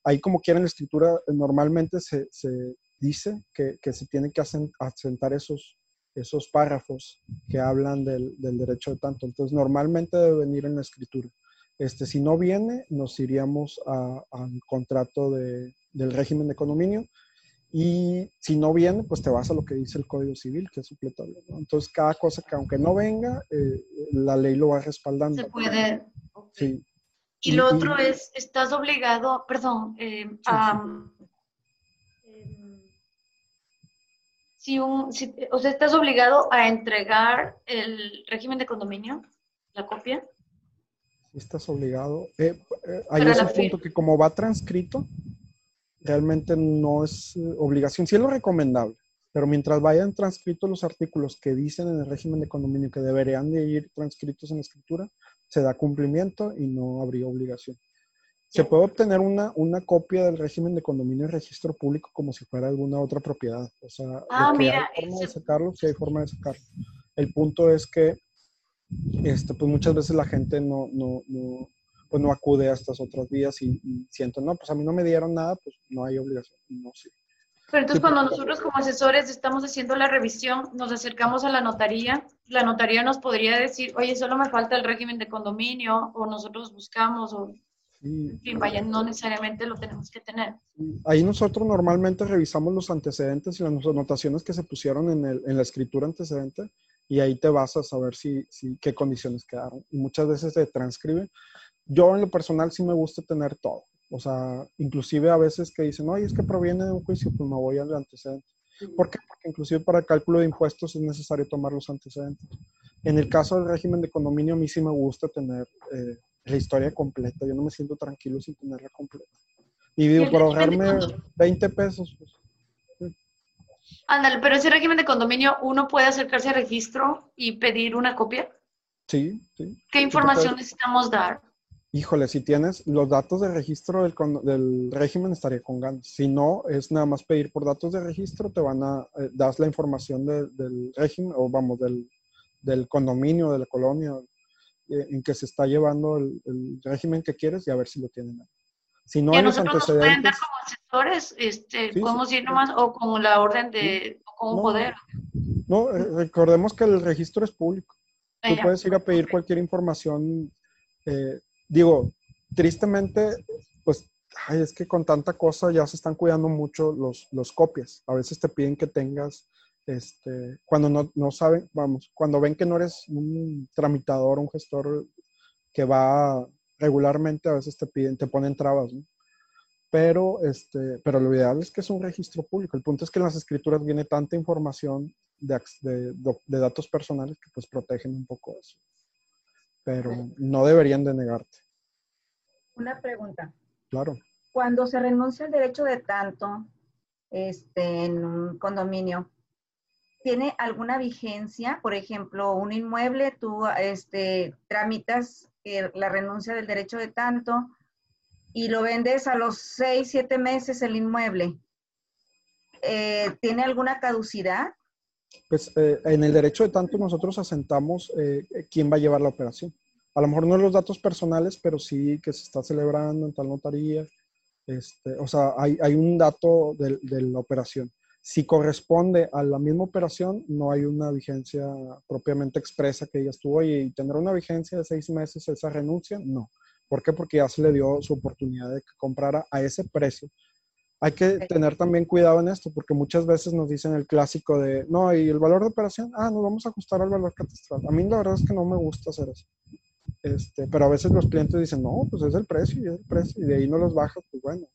ahí como quiera en la escritura normalmente se, se dice que, que, se tienen que asentar esos, esos párrafos que hablan del, del, derecho de tanto. Entonces normalmente debe venir en la escritura. Este, si no viene, nos iríamos al contrato de, del régimen de condominio y si no viene, pues te vas a lo que dice el Código Civil, que es supletorio. Entonces, cada cosa que aunque no venga, eh, la ley lo va respaldando. Se puede. Sí. Y lo otro es, estás obligado, perdón, eh, a... Em, si un, si, o sea, estás obligado a entregar el régimen de condominio, la copia. Estás obligado. Eh, hay ese punto que como va transcrito, realmente no es eh, obligación, sí es lo recomendable, pero mientras vayan transcritos los artículos que dicen en el régimen de condominio que deberían de ir transcritos en la escritura, se da cumplimiento y no habría obligación. Se puede obtener una, una copia del régimen de condominio en registro público como si fuera alguna otra propiedad. O sea, ah, mira, hay forma de sacarlo, sí hay forma de sacarlo. El punto es que este, pues muchas veces la gente no, no, no pues no acude a estas otras vías y, siento, no, pues a mí no me dieron nada, pues no hay obligación, no sé. Pero entonces cuando nosotros como asesores estamos haciendo la revisión, nos acercamos a la notaría, la notaría nos podría decir, oye, solo me falta el régimen de condominio, o nosotros buscamos, o en fin, vaya, no necesariamente lo tenemos que tener. Ahí nosotros normalmente revisamos los antecedentes y las anotaciones que se pusieron en, el, en la escritura antecedente y ahí te vas a saber si, si, qué condiciones quedaron. Y muchas veces se transcriben. Yo en lo personal sí me gusta tener todo. O sea, inclusive a veces que dicen, oye, es que proviene de un juicio, pues me voy al antecedente. ¿Por qué? Porque inclusive para el cálculo de impuestos es necesario tomar los antecedentes. En el caso del régimen de condominio, a mí sí me gusta tener eh, la historia completa. Yo no me siento tranquilo sin tenerla completa. Y digo, por ahorrarme 20 pesos. Pues, Ándale, pero ese régimen de condominio, ¿uno puede acercarse al registro y pedir una copia? Sí, sí. ¿Qué información necesitamos dar? Híjole, si tienes los datos de registro del, del, régimen, estaría con ganas. Si no, es nada más pedir por datos de registro, te van a, eh, das la información del régimen, o vamos, del, del condominio, de la colonia, eh, en que se está llevando el, régimen que quieres y a ver si lo tienen. Si no, hay los antecedentes. Nos pueden dar como asesores, este, podemos ir nomás, o como la orden de, o como poder. No, eh, recordemos que el registro es público. Tú puedes ir a pedir cualquier información eh, digo, tristemente, pues, ay, es que con tanta cosa ya se están cuidando mucho los, los copias. A veces te piden que tengas, este, cuando no, no saben, vamos, cuando ven que no eres un tramitador, un gestor que va regularmente, a veces te piden, te ponen trabas, ¿no? Pero, este, pero lo ideal es que es un registro público. El punto es que en las escrituras viene tanta información de, de, de datos personales que pues protegen un poco eso pero no deberían de negarte. Una pregunta. Claro. Cuando se renuncia al derecho de tanto este, en un condominio, ¿tiene alguna vigencia? Por ejemplo, un inmueble, tú este, tramitas la renuncia del derecho de tanto y lo vendes a los seis, siete meses el inmueble. Eh, ¿Tiene alguna caducidad? Pues eh, en el derecho de tanto nosotros asentamos eh, quién va a llevar la operación. A lo mejor no los datos personales, pero sí que se está celebrando en tal notaría. Este, o sea, hay, hay un dato de, de, la operación. Si corresponde a la misma operación, no hay una vigencia propiamente expresa que ella estuvo y tener una vigencia de seis meses esa renuncia, no. ¿Por qué? Porque ya se le dio su oportunidad de que comprara a ese precio hay que tener también cuidado en esto, porque muchas veces nos dicen el clásico de, no, y el valor de operación, ah, nos vamos a ajustar al valor catastral. A mí la verdad es que no me gusta hacer eso. Este, pero a veces los clientes dicen, no, pues es el precio y es el precio, y de ahí no los bajas, pues bueno,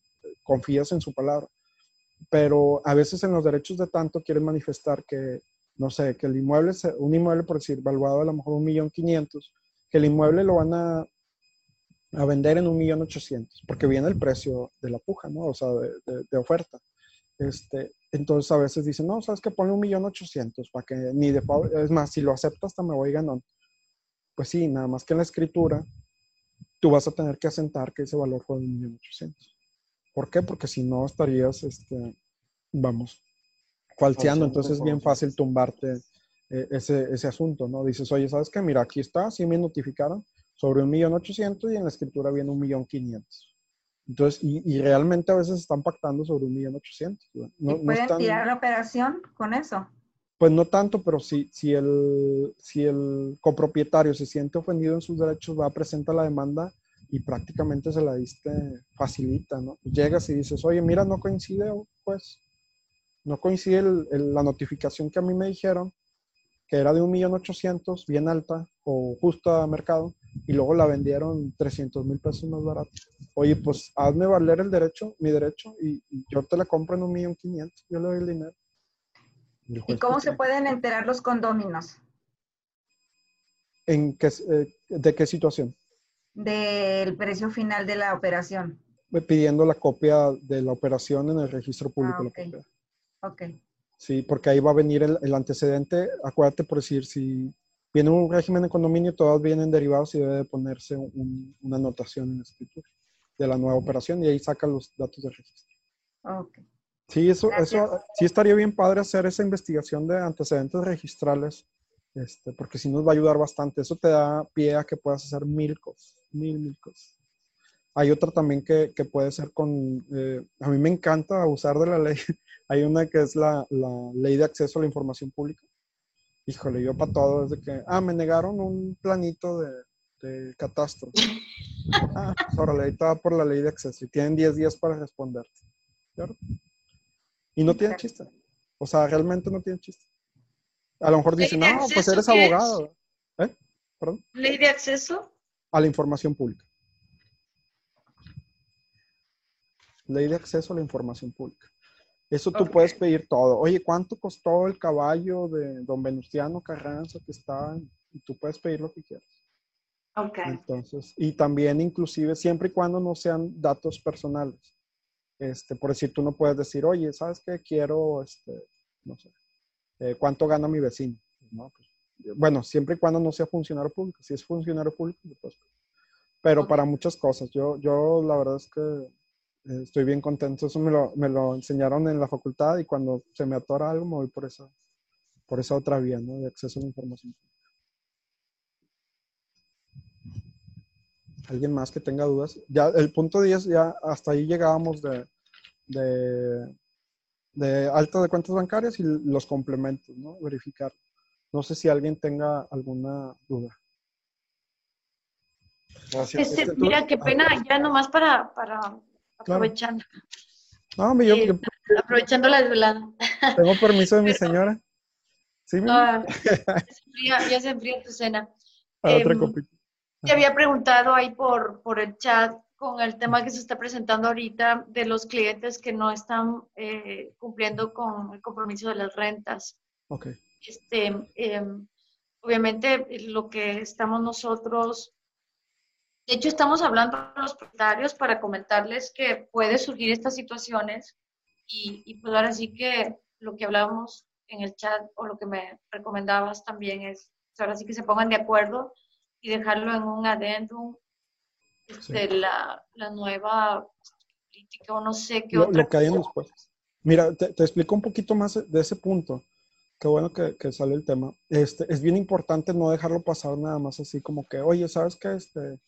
confías en su palabra. Pero a veces en los derechos de tanto quieren manifestar que, no sé, que el inmueble, un inmueble, por decir, valuado a lo mejor un millón quinientos, que el inmueble lo van a a vender en un millón ochocientos, porque viene el precio de la puja, ¿no? O sea, de, oferta. Este, entonces a veces dicen, no, sabes que pone un millón ochocientos para que ni de es más, si lo acepto hasta me voy ganando. Pues sí, nada más que en la escritura tú vas a tener que asentar que ese valor fue de un millón ochocientos. ¿Por qué? Porque si no estarías, este, vamos, falseando, entonces es bien fácil tumbarte eh, ese, ese asunto, ¿no? Dices, oye, ¿sabes qué? Mira, aquí está, sí me notificaron, sobre un millón ochocientos y en la escritura viene un millón quinientos. Entonces, y, realmente a veces están pactando sobre un millón ochocientos. No, ¿Pueden tirar la operación con eso? Pues no tanto, pero si, si, el, si el copropietario se siente ofendido en sus derechos, va a presentar la demanda y prácticamente se la diste facilita, ¿no? Llegas y dices, oye, mira, no coincide, pues, no coincide la notificación que a mí me dijeron, que era de un millón ochocientos, bien alta o justo a mercado, y luego la vendieron 300 mil pesos más barato. Oye, pues hazme valer el derecho, mi derecho, y, yo te la compro en un millón quinientos, yo le doy el dinero. ¿Y cómo se pueden enterar los condóminos? ¿En qué, eh, ¿De qué situación? Del precio final de la operación. Pidiendo la copia de la operación en el registro público. Ah, ok. Sí, porque ahí va a venir el, el antecedente. Acuérdate por decir, si viene un régimen de condominio, todos vienen derivados y debe de ponerse una anotación en la escritura de la nueva operación y ahí saca los datos de registro. Okay. Sí, eso, eso sí estaría bien padre hacer esa investigación de antecedentes registrales, este, porque sí nos va a ayudar bastante. Eso te da pie a que puedas hacer mil cosas, mil, mil cosas. Hay otra también que, que puede ser con, eh, a mí me encanta abusar de la ley. Hay una que es la, la, ley de acceso a la información pública. Híjole, yo para todo, desde que, ah, me negaron un planito de, de catastro. Ah, pues órale, ahí estaba por la ley de acceso y tienen 10 días para responder. ¿Cierto? Y no tienen chiste. O sea, realmente no tienen chiste. A lo mejor dicen, no, pues eres abogado. ¿Eh? ¿Perdón? ¿Ley de acceso? A la información pública. Ley de acceso a la información pública. Eso tú puedes pedir todo. Oye, ¿cuánto costó el caballo de don Venustiano Carranza que está? Y tú puedes pedir lo que quieras. Ok. Entonces, y también inclusive siempre y cuando no sean datos personales. Este, por decir, tú no puedes decir, oye, ¿sabes qué? Quiero, este, no sé, eh, ¿cuánto gana mi vecino? No, pues, bueno, siempre y cuando no sea funcionario público. Si es funcionario público, pues, pero para muchas cosas. Yo, yo la verdad es que eh, estoy bien contento. Eso me lo, me lo enseñaron en la facultad y cuando se me atora algo me voy por esa, por esa otra vía, ¿no? De acceso a la información. ¿Alguien más que tenga dudas? Ya el punto 10, ya hasta ahí llegábamos de, de, de alta de cuentas bancarias y los complementos, ¿no? Verificar. No sé si alguien tenga alguna duda. Gracias. Este, mira, qué pena, ya nomás para, para aprovechando. No, yo, eh, aprovechando la desvelada. Tengo permiso de mi señora. Sí, ah, ya, se enfría, tu cena. A otra em, copita. Te había preguntado ahí por, por el chat con el tema que se está presentando ahorita de los clientes que no están eh, cumpliendo con el compromiso de las rentas. Okay. Este, em, obviamente lo que estamos nosotros, de hecho estamos hablando con los propietarios para comentarles que puede surgir estas situaciones y, y pues ahora sí que lo que hablábamos en el chat o lo que me recomendabas también es, ahora sí que se pongan de acuerdo y dejarlo en un adendum de este, la, la, nueva política o no sé qué lo, Lo que hay en los puestos. Mira, te, te, explico un poquito más de ese punto. Qué bueno que, que, sale el tema. Este, es bien importante no dejarlo pasar nada más así como que, oye, ¿sabes qué? Este,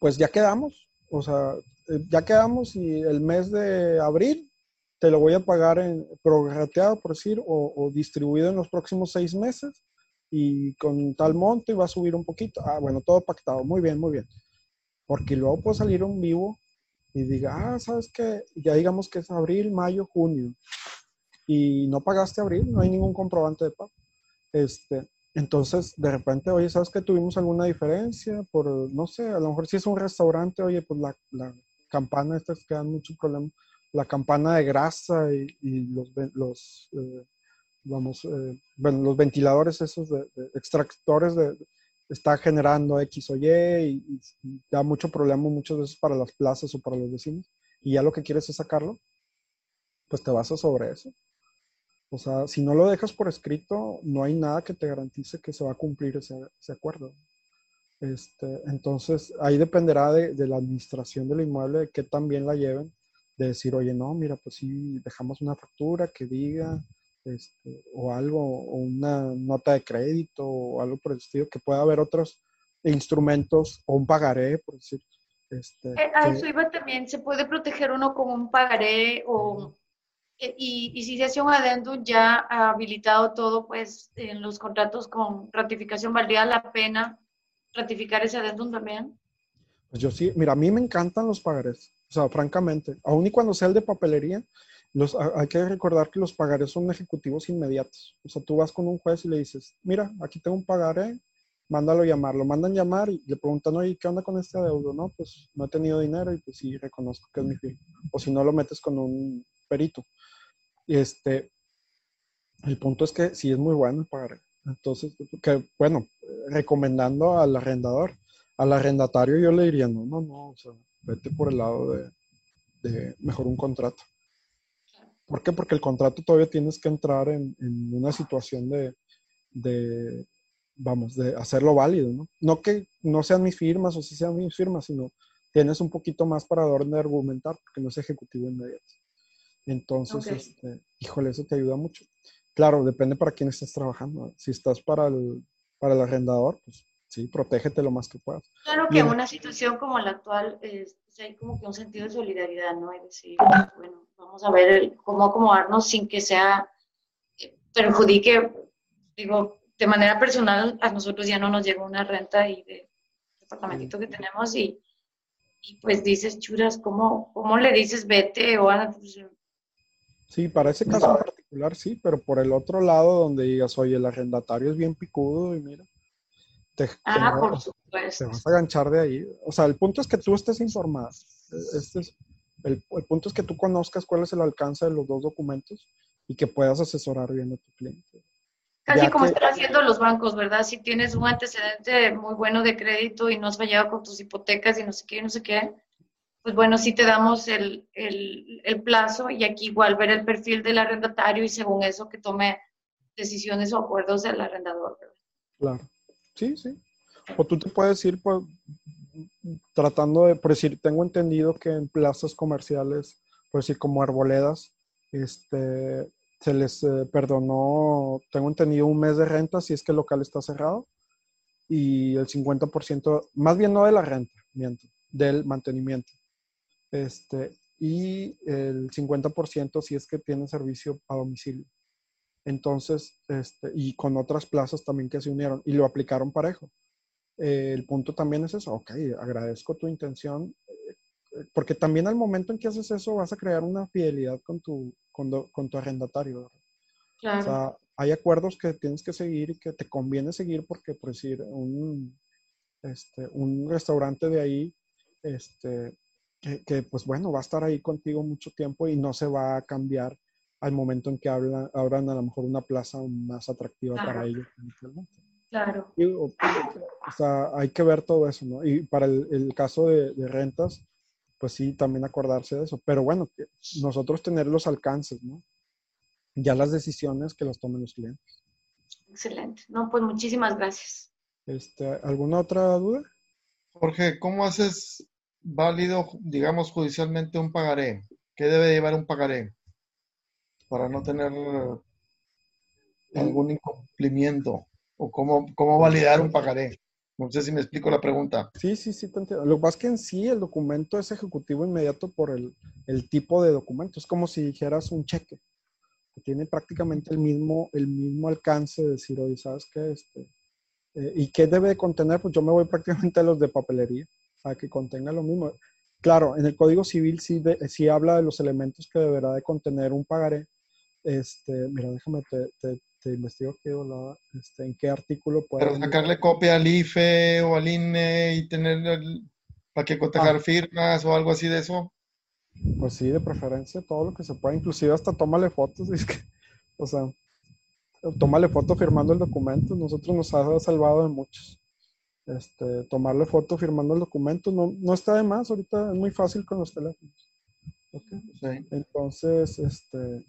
pues ya quedamos. O sea, eh, ya quedamos y el mes de abril te lo voy a pagar en prorrateado, por decir, o, o distribuido en los próximos seis meses y con tal monto y va a subir un poquito. Ah, bueno, todo pactado. Muy bien, muy bien. Porque luego puede salir un vivo y diga, ah, ¿sabes qué? Ya digamos que es abril, mayo, junio. Y no pagaste abril, no hay ningún comprobante de pago. Este, entonces, de repente, oye, ¿sabes que tuvimos alguna diferencia? Por, no sé, a lo mejor si es un restaurante, oye, pues la, la campana, estas que dan mucho problema, la campana de grasa y, y los, los eh, vamos, eh, bueno, los ventiladores esos de, extractores de, está generando X o Y y, da mucho problema muchas veces para las plazas o para los vecinos y ya lo que quieres es sacarlo, pues te basas sobre eso. O sea, si no lo dejas por escrito, no hay nada que te garantice que se va a cumplir ese, acuerdo. Este, entonces, ahí dependerá de, la administración del inmueble, de qué tan la lleven, de decir, oye, no, mira, pues sí, dejamos una factura que diga este, o algo, o una nota de crédito o algo por el estilo, que pueda haber otros instrumentos o un pagaré, por decir. Este, eh, a eso iba también, se puede proteger uno con un pagaré o... Eh, y, y, si se hace un adendum ya habilitado todo, pues en los contratos con ratificación, ¿valdría la pena ratificar ese adendum también? Pues yo sí, mira, a mí me encantan los pagarés, o sea, francamente, aun y cuando sea el de papelería, hay que recordar que los pagarés son ejecutivos inmediatos. O sea, tú vas con un juez y le dices, mira, aquí tengo un pagaré, mándalo llamar. Lo mandan llamar y le preguntan, oye, ¿qué onda con este adeudo? No, pues no he tenido dinero y pues sí, reconozco que es mi firma. O si no, lo metes con un perito. Este, el punto es que sí es muy bueno el pagaré. Entonces, que bueno, recomendando al arrendador, al arrendatario yo le diría, no, no, no, o sea, vete por el lado de mejor un contrato. ¿Por qué? Porque el contrato todavía tienes que entrar en, una situación de, de, vamos, de hacerlo válido, ¿no? No que no sean mis firmas o si sean mis firmas, sino tienes un poquito más para de argumentar porque no es ejecutivo inmediato. Entonces, este, híjole, eso te ayuda mucho. Claro, depende para quién estás trabajando. Si estás para el, para el arrendador, pues Sí, protégete lo más que puedas. Claro que en una situación como la actual, es, pues, hay como que un sentido de solidaridad, ¿no? Es decir, bueno, vamos a ver cómo acomodarnos sin que sea, eh, perjudique, digo, de manera personal, a nosotros ya no nos llega una renta y de departamentito que tenemos y, y pues dices, churas, ¿cómo, ¿cómo le dices vete o pues, Sí, para ese caso en particular sí, pero por el otro lado donde digas, oye, el arrendatario es bien picudo y mira, te, ah, por supuesto. te vas a ganchar de ahí. O sea, el punto es que tú estés informado. Este es, el, el, punto es que tú conozcas cuál es el alcance de los dos documentos y que puedas asesorar bien a tu cliente. Casi como están haciendo los bancos, ¿verdad? Si tienes un antecedente muy bueno de crédito y no has fallado con tus hipotecas y no sé qué, no sé qué, pues bueno, sí te damos el, el, el plazo y aquí igual ver el perfil del arrendatario y según eso que tome decisiones o acuerdos del arrendador, ¿verdad? Claro, sí, sí. O tú te puedes ir pues, tratando de, por decir, tengo entendido que en plazas comerciales, por decir, como arboledas, este, se les eh, perdonó, tengo entendido, un mes de renta si es que el local está cerrado y el 50%, más bien no de la renta, miento, del mantenimiento. Este, y el 50% si es que tiene servicio a domicilio. Entonces, este, y con otras plazas también que se unieron y lo aplicaron parejo. Eh, el punto también es eso, ok, agradezco tu intención, porque también al momento en que haces eso vas a crear una fidelidad con tu, con, con tu arrendatario. Claro. O sea, hay acuerdos que tienes que seguir y que te conviene seguir porque, por decir, un, este, un restaurante de ahí, este, que, que, pues bueno, va a estar ahí contigo mucho tiempo y no se va a cambiar al momento en que hablan, abran a lo mejor una plaza más atractiva claro. para ellos. Claro. Y, o, o, sea, hay que ver todo eso, ¿no? Y para el, el caso de, de rentas, pues sí, también acordarse de eso. Pero bueno, nosotros tener los alcances, ¿no? Ya las decisiones que las tomen los clientes. Excelente. No, pues muchísimas gracias. Este, ¿Alguna otra duda? Jorge, ¿cómo haces válido, digamos, judicialmente un pagaré? ¿Qué debe llevar un pagaré? Para no tener algún incumplimiento. ¿O cómo, cómo validar un pagaré? No sé si me explico la pregunta. Sí, sí, sí, te entiendo. Lo que pasa es que en sí el documento es ejecutivo inmediato por el, el tipo de documento. Es como si dijeras un cheque, que tiene prácticamente el mismo, el mismo alcance de decir, oye, ¿sabes qué? Este, eh, ¿Y qué debe de contener? Pues yo me voy prácticamente a los de papelería, a que contenga lo mismo. Claro, en el Código Civil sí, de, sí habla de los elementos que deberá de contener un pagaré. Este, mira, déjame, te, te, te investigo qué volada, este, en qué artículo puede. Pero sacarle copia al IFE o al INE y tener el, para que cotejar ah. firmas o algo así de eso. Pues sí, de preferencia, todo lo que se pueda, inclusive hasta tómale fotos, es que, o sea, tómale foto firmando el documento, nosotros nos ha salvado de muchos. Este, tomarle foto firmando el documento no, no está de más, ahorita es muy fácil con los teléfonos. Okay. Sí. Entonces, este,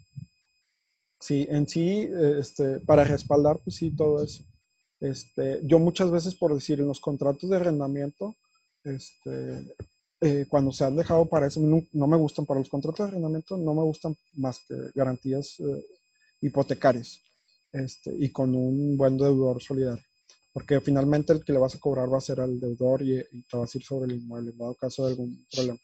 Sí, en sí, este, para respaldar, pues sí, todo eso. Este, yo muchas veces, por decir, en los contratos de arrendamiento, este, eh, cuando se han dejado para eso, no, me gustan, para los contratos de arrendamiento no me gustan más que garantías eh, hipotecarias este, y con un buen deudor solidario. Porque finalmente el que le vas a cobrar va a ser al deudor y, te vas a ir sobre el inmueble, en dado caso de algún problema.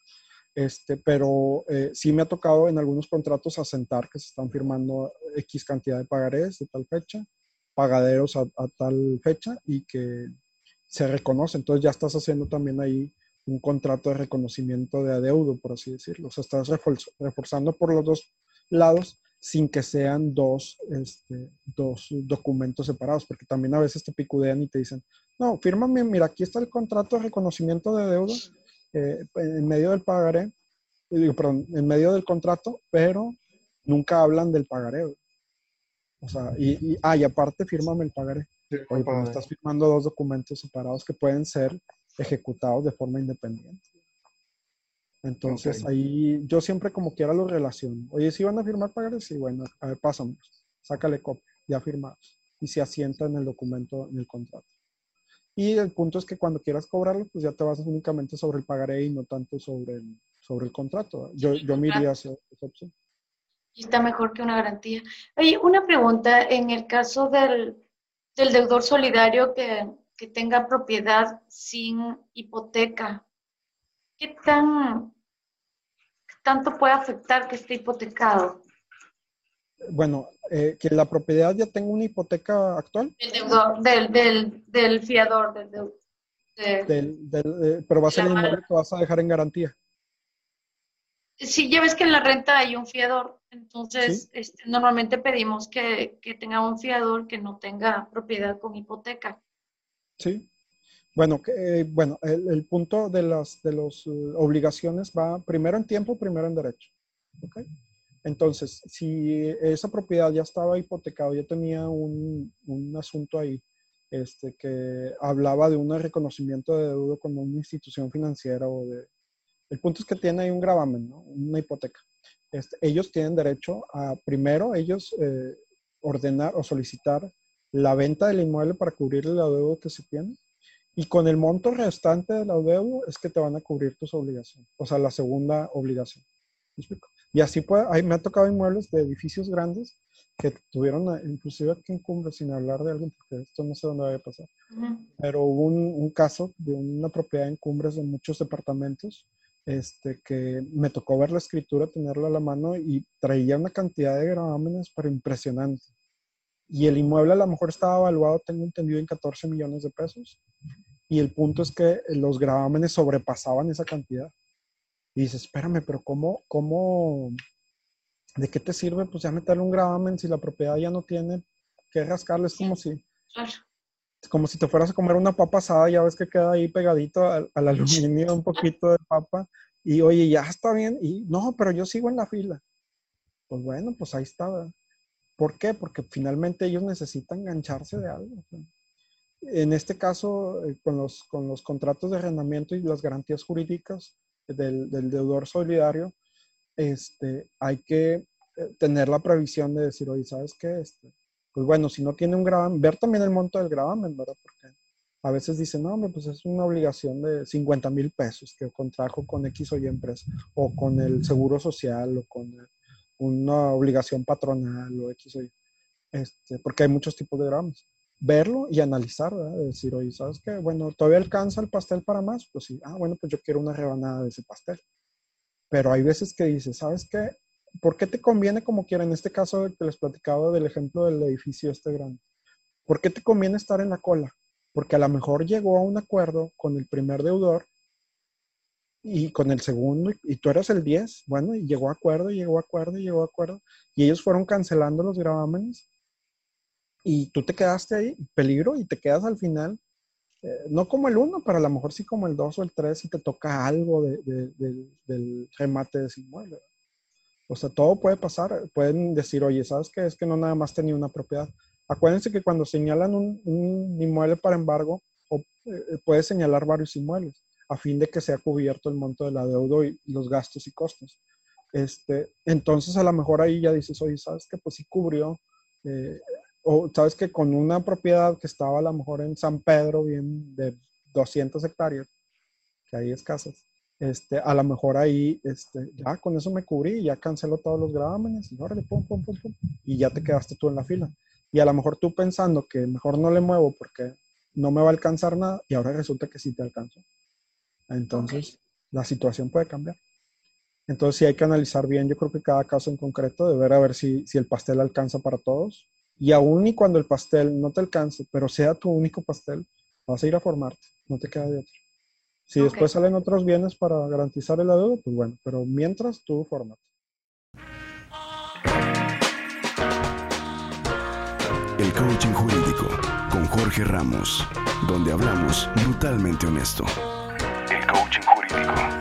Este, pero eh, sí me ha tocado en algunos contratos asentar que se están firmando X cantidad de pagarés de tal fecha, pagaderos a, tal fecha y que se reconoce. Entonces ya estás haciendo también ahí un contrato de reconocimiento de adeudo, por así decirlo. O sea, estás reforzando por los dos lados sin que sean dos, este, dos documentos separados, porque también a veces te picudean y te dicen, no, fírmame, mira, aquí está el contrato de reconocimiento de adeudo eh, en medio del pagaré, digo, perdón, en medio del contrato, pero nunca hablan del pagaré. O sea, y, y, ah, y aparte fírmame el pagaré. Sí, Oye, pues estás firmando dos documentos separados que pueden ser ejecutados de forma independiente. Entonces okay. ahí yo siempre como quiera lo relaciono. Oye, si van a firmar pagarés, sí, bueno, a ver, pásame, sácale copia, ya firmados. Y se asienta en el documento, en el contrato. Y el punto es que cuando quieras cobrarlo, pues ya te vas únicamente sobre el pagaré y no tanto sobre el, sobre el contrato. Yo, yo me iría hacia esa opción. Y está mejor que una garantía. Oye, una pregunta, en el caso del, del deudor solidario que, que tenga propiedad sin hipoteca, ¿qué tan tanto puede afectar que esté hipotecado? Bueno, eh, que la propiedad ya tenga una hipoteca actual. El deudor, del, del, del fiador, del, del, pero va a ser el inmueble que vas a dejar en garantía. Sí, ya ves que en la renta hay un fiador, entonces este, normalmente pedimos que, que, tenga un fiador que no tenga propiedad con hipoteca. Sí. Bueno, que, bueno el, punto de las de los, eh, obligaciones va primero en tiempo, primero en derecho. ¿okay? Entonces, si esa propiedad ya estaba hipotecada, ya tenía un, un asunto ahí este, que hablaba de un reconocimiento de deuda como una institución financiera o de... El punto es que tiene ahí un gravamen, ¿no? una hipoteca. Este, ellos tienen derecho a, primero, ellos eh, ordenar o solicitar la venta del inmueble para cubrir la deuda que se tiene. Y con el monto restante de la deuda es que te van a cubrir tus obligaciones. O sea, la segunda obligación. ¿Me explico? Y así puede, ahí me ha tocado inmuebles de edificios grandes que tuvieron, inclusive aquí en Cumbre, sin hablar de algo, porque esto no sé dónde va a pasar, pero hubo un, caso de una propiedad en Cumbres de muchos departamentos, este, que me tocó ver la escritura, tenerla a la mano y traía una cantidad de gravámenes pero impresionante. Y el inmueble a lo mejor estaba evaluado, tengo entendido, en 14 millones de pesos. Y el punto es que los gravámenes sobrepasaban esa cantidad. Y dices, espérame, pero ¿cómo, cómo, de qué te sirve pues ya meterle un gravamen si la propiedad ya no tiene que rascarle? Es como si, como si te fueras a comer una papa asada, ya ves que queda ahí pegadito al, aluminio un poquito de papa. Y oye, ya está bien. Y no, pero yo sigo en la fila. Pues bueno, pues ahí está. ¿Por qué? Porque finalmente ellos necesitan engancharse de algo. En este caso, eh, con, los, con los contratos de arrendamiento y las garantías jurídicas, del, deudor solidario, este, hay que eh, tener la previsión de decir, oye, ¿sabes qué? Este, pues bueno, si no tiene un gravamen, ver también el monto del gravamen, ¿verdad? Porque a veces dicen, no, hombre, pues es una obligación de 50 mil pesos que contrajo con X o empresa, o con el seguro social, o con una obligación patronal, o X o. Este, porque hay muchos tipos de gravames verlo y analizar, ¿verdad? decir, oye, ¿sabes qué? Bueno, ¿todavía alcanza el pastel para más? Pues sí, ah, bueno, pues yo quiero una rebanada de ese pastel. Pero hay veces que dices, ¿sabes qué? ¿Por qué te conviene como quiera? En este caso que les platicaba del ejemplo del edificio este grande. ¿Por qué te conviene estar en la cola? Porque a lo mejor llegó a un acuerdo con el primer deudor y con el segundo, y tú eras el 10, bueno, y llegó a acuerdo, llegó a acuerdo, llegó a acuerdo, y ellos fueron cancelando los gravámenes y tú te quedaste ahí, peligro, y te quedas al final, eh, no como el uno, pero a lo mejor sí como el dos o el tres, y te toca algo del remate de ese inmueble. O sea, todo puede pasar. Pueden decir, oye, ¿sabes qué? Es que no nada más tenía una propiedad. Acuérdense que cuando señalan un, inmueble para embargo, o, eh, puede señalar varios inmuebles a fin de que sea cubierto el monto de la deuda y los gastos y costos. Este, entonces, a lo mejor ahí ya dices, oye, ¿sabes qué? Pues sí cubrió eh, o sabes que con una propiedad que estaba a lo mejor en San Pedro, bien de 200 hectáreas, que hay escasas, este, a lo mejor ahí, este, ya con eso me cubrí, ya cancelo todos los gravámenes, y pum, pum, pum, pum, y ya te quedaste tú en la fila. Y a lo mejor tú pensando que mejor no le muevo porque no me va a alcanzar nada, y ahora resulta que sí te alcanzó. Entonces, la situación puede cambiar. Entonces, sí hay que analizar bien, yo creo que cada caso en concreto, de ver a ver si, si el pastel alcanza para todos y aún y cuando el pastel no te alcance, pero sea tu único pastel, vas a ir a formarte, no te queda de otro. Si después salen otros bienes para garantizar el adeudo, pues bueno, pero mientras tú formate. El coaching jurídico con Jorge Ramos, donde hablamos brutalmente honesto. El coaching jurídico.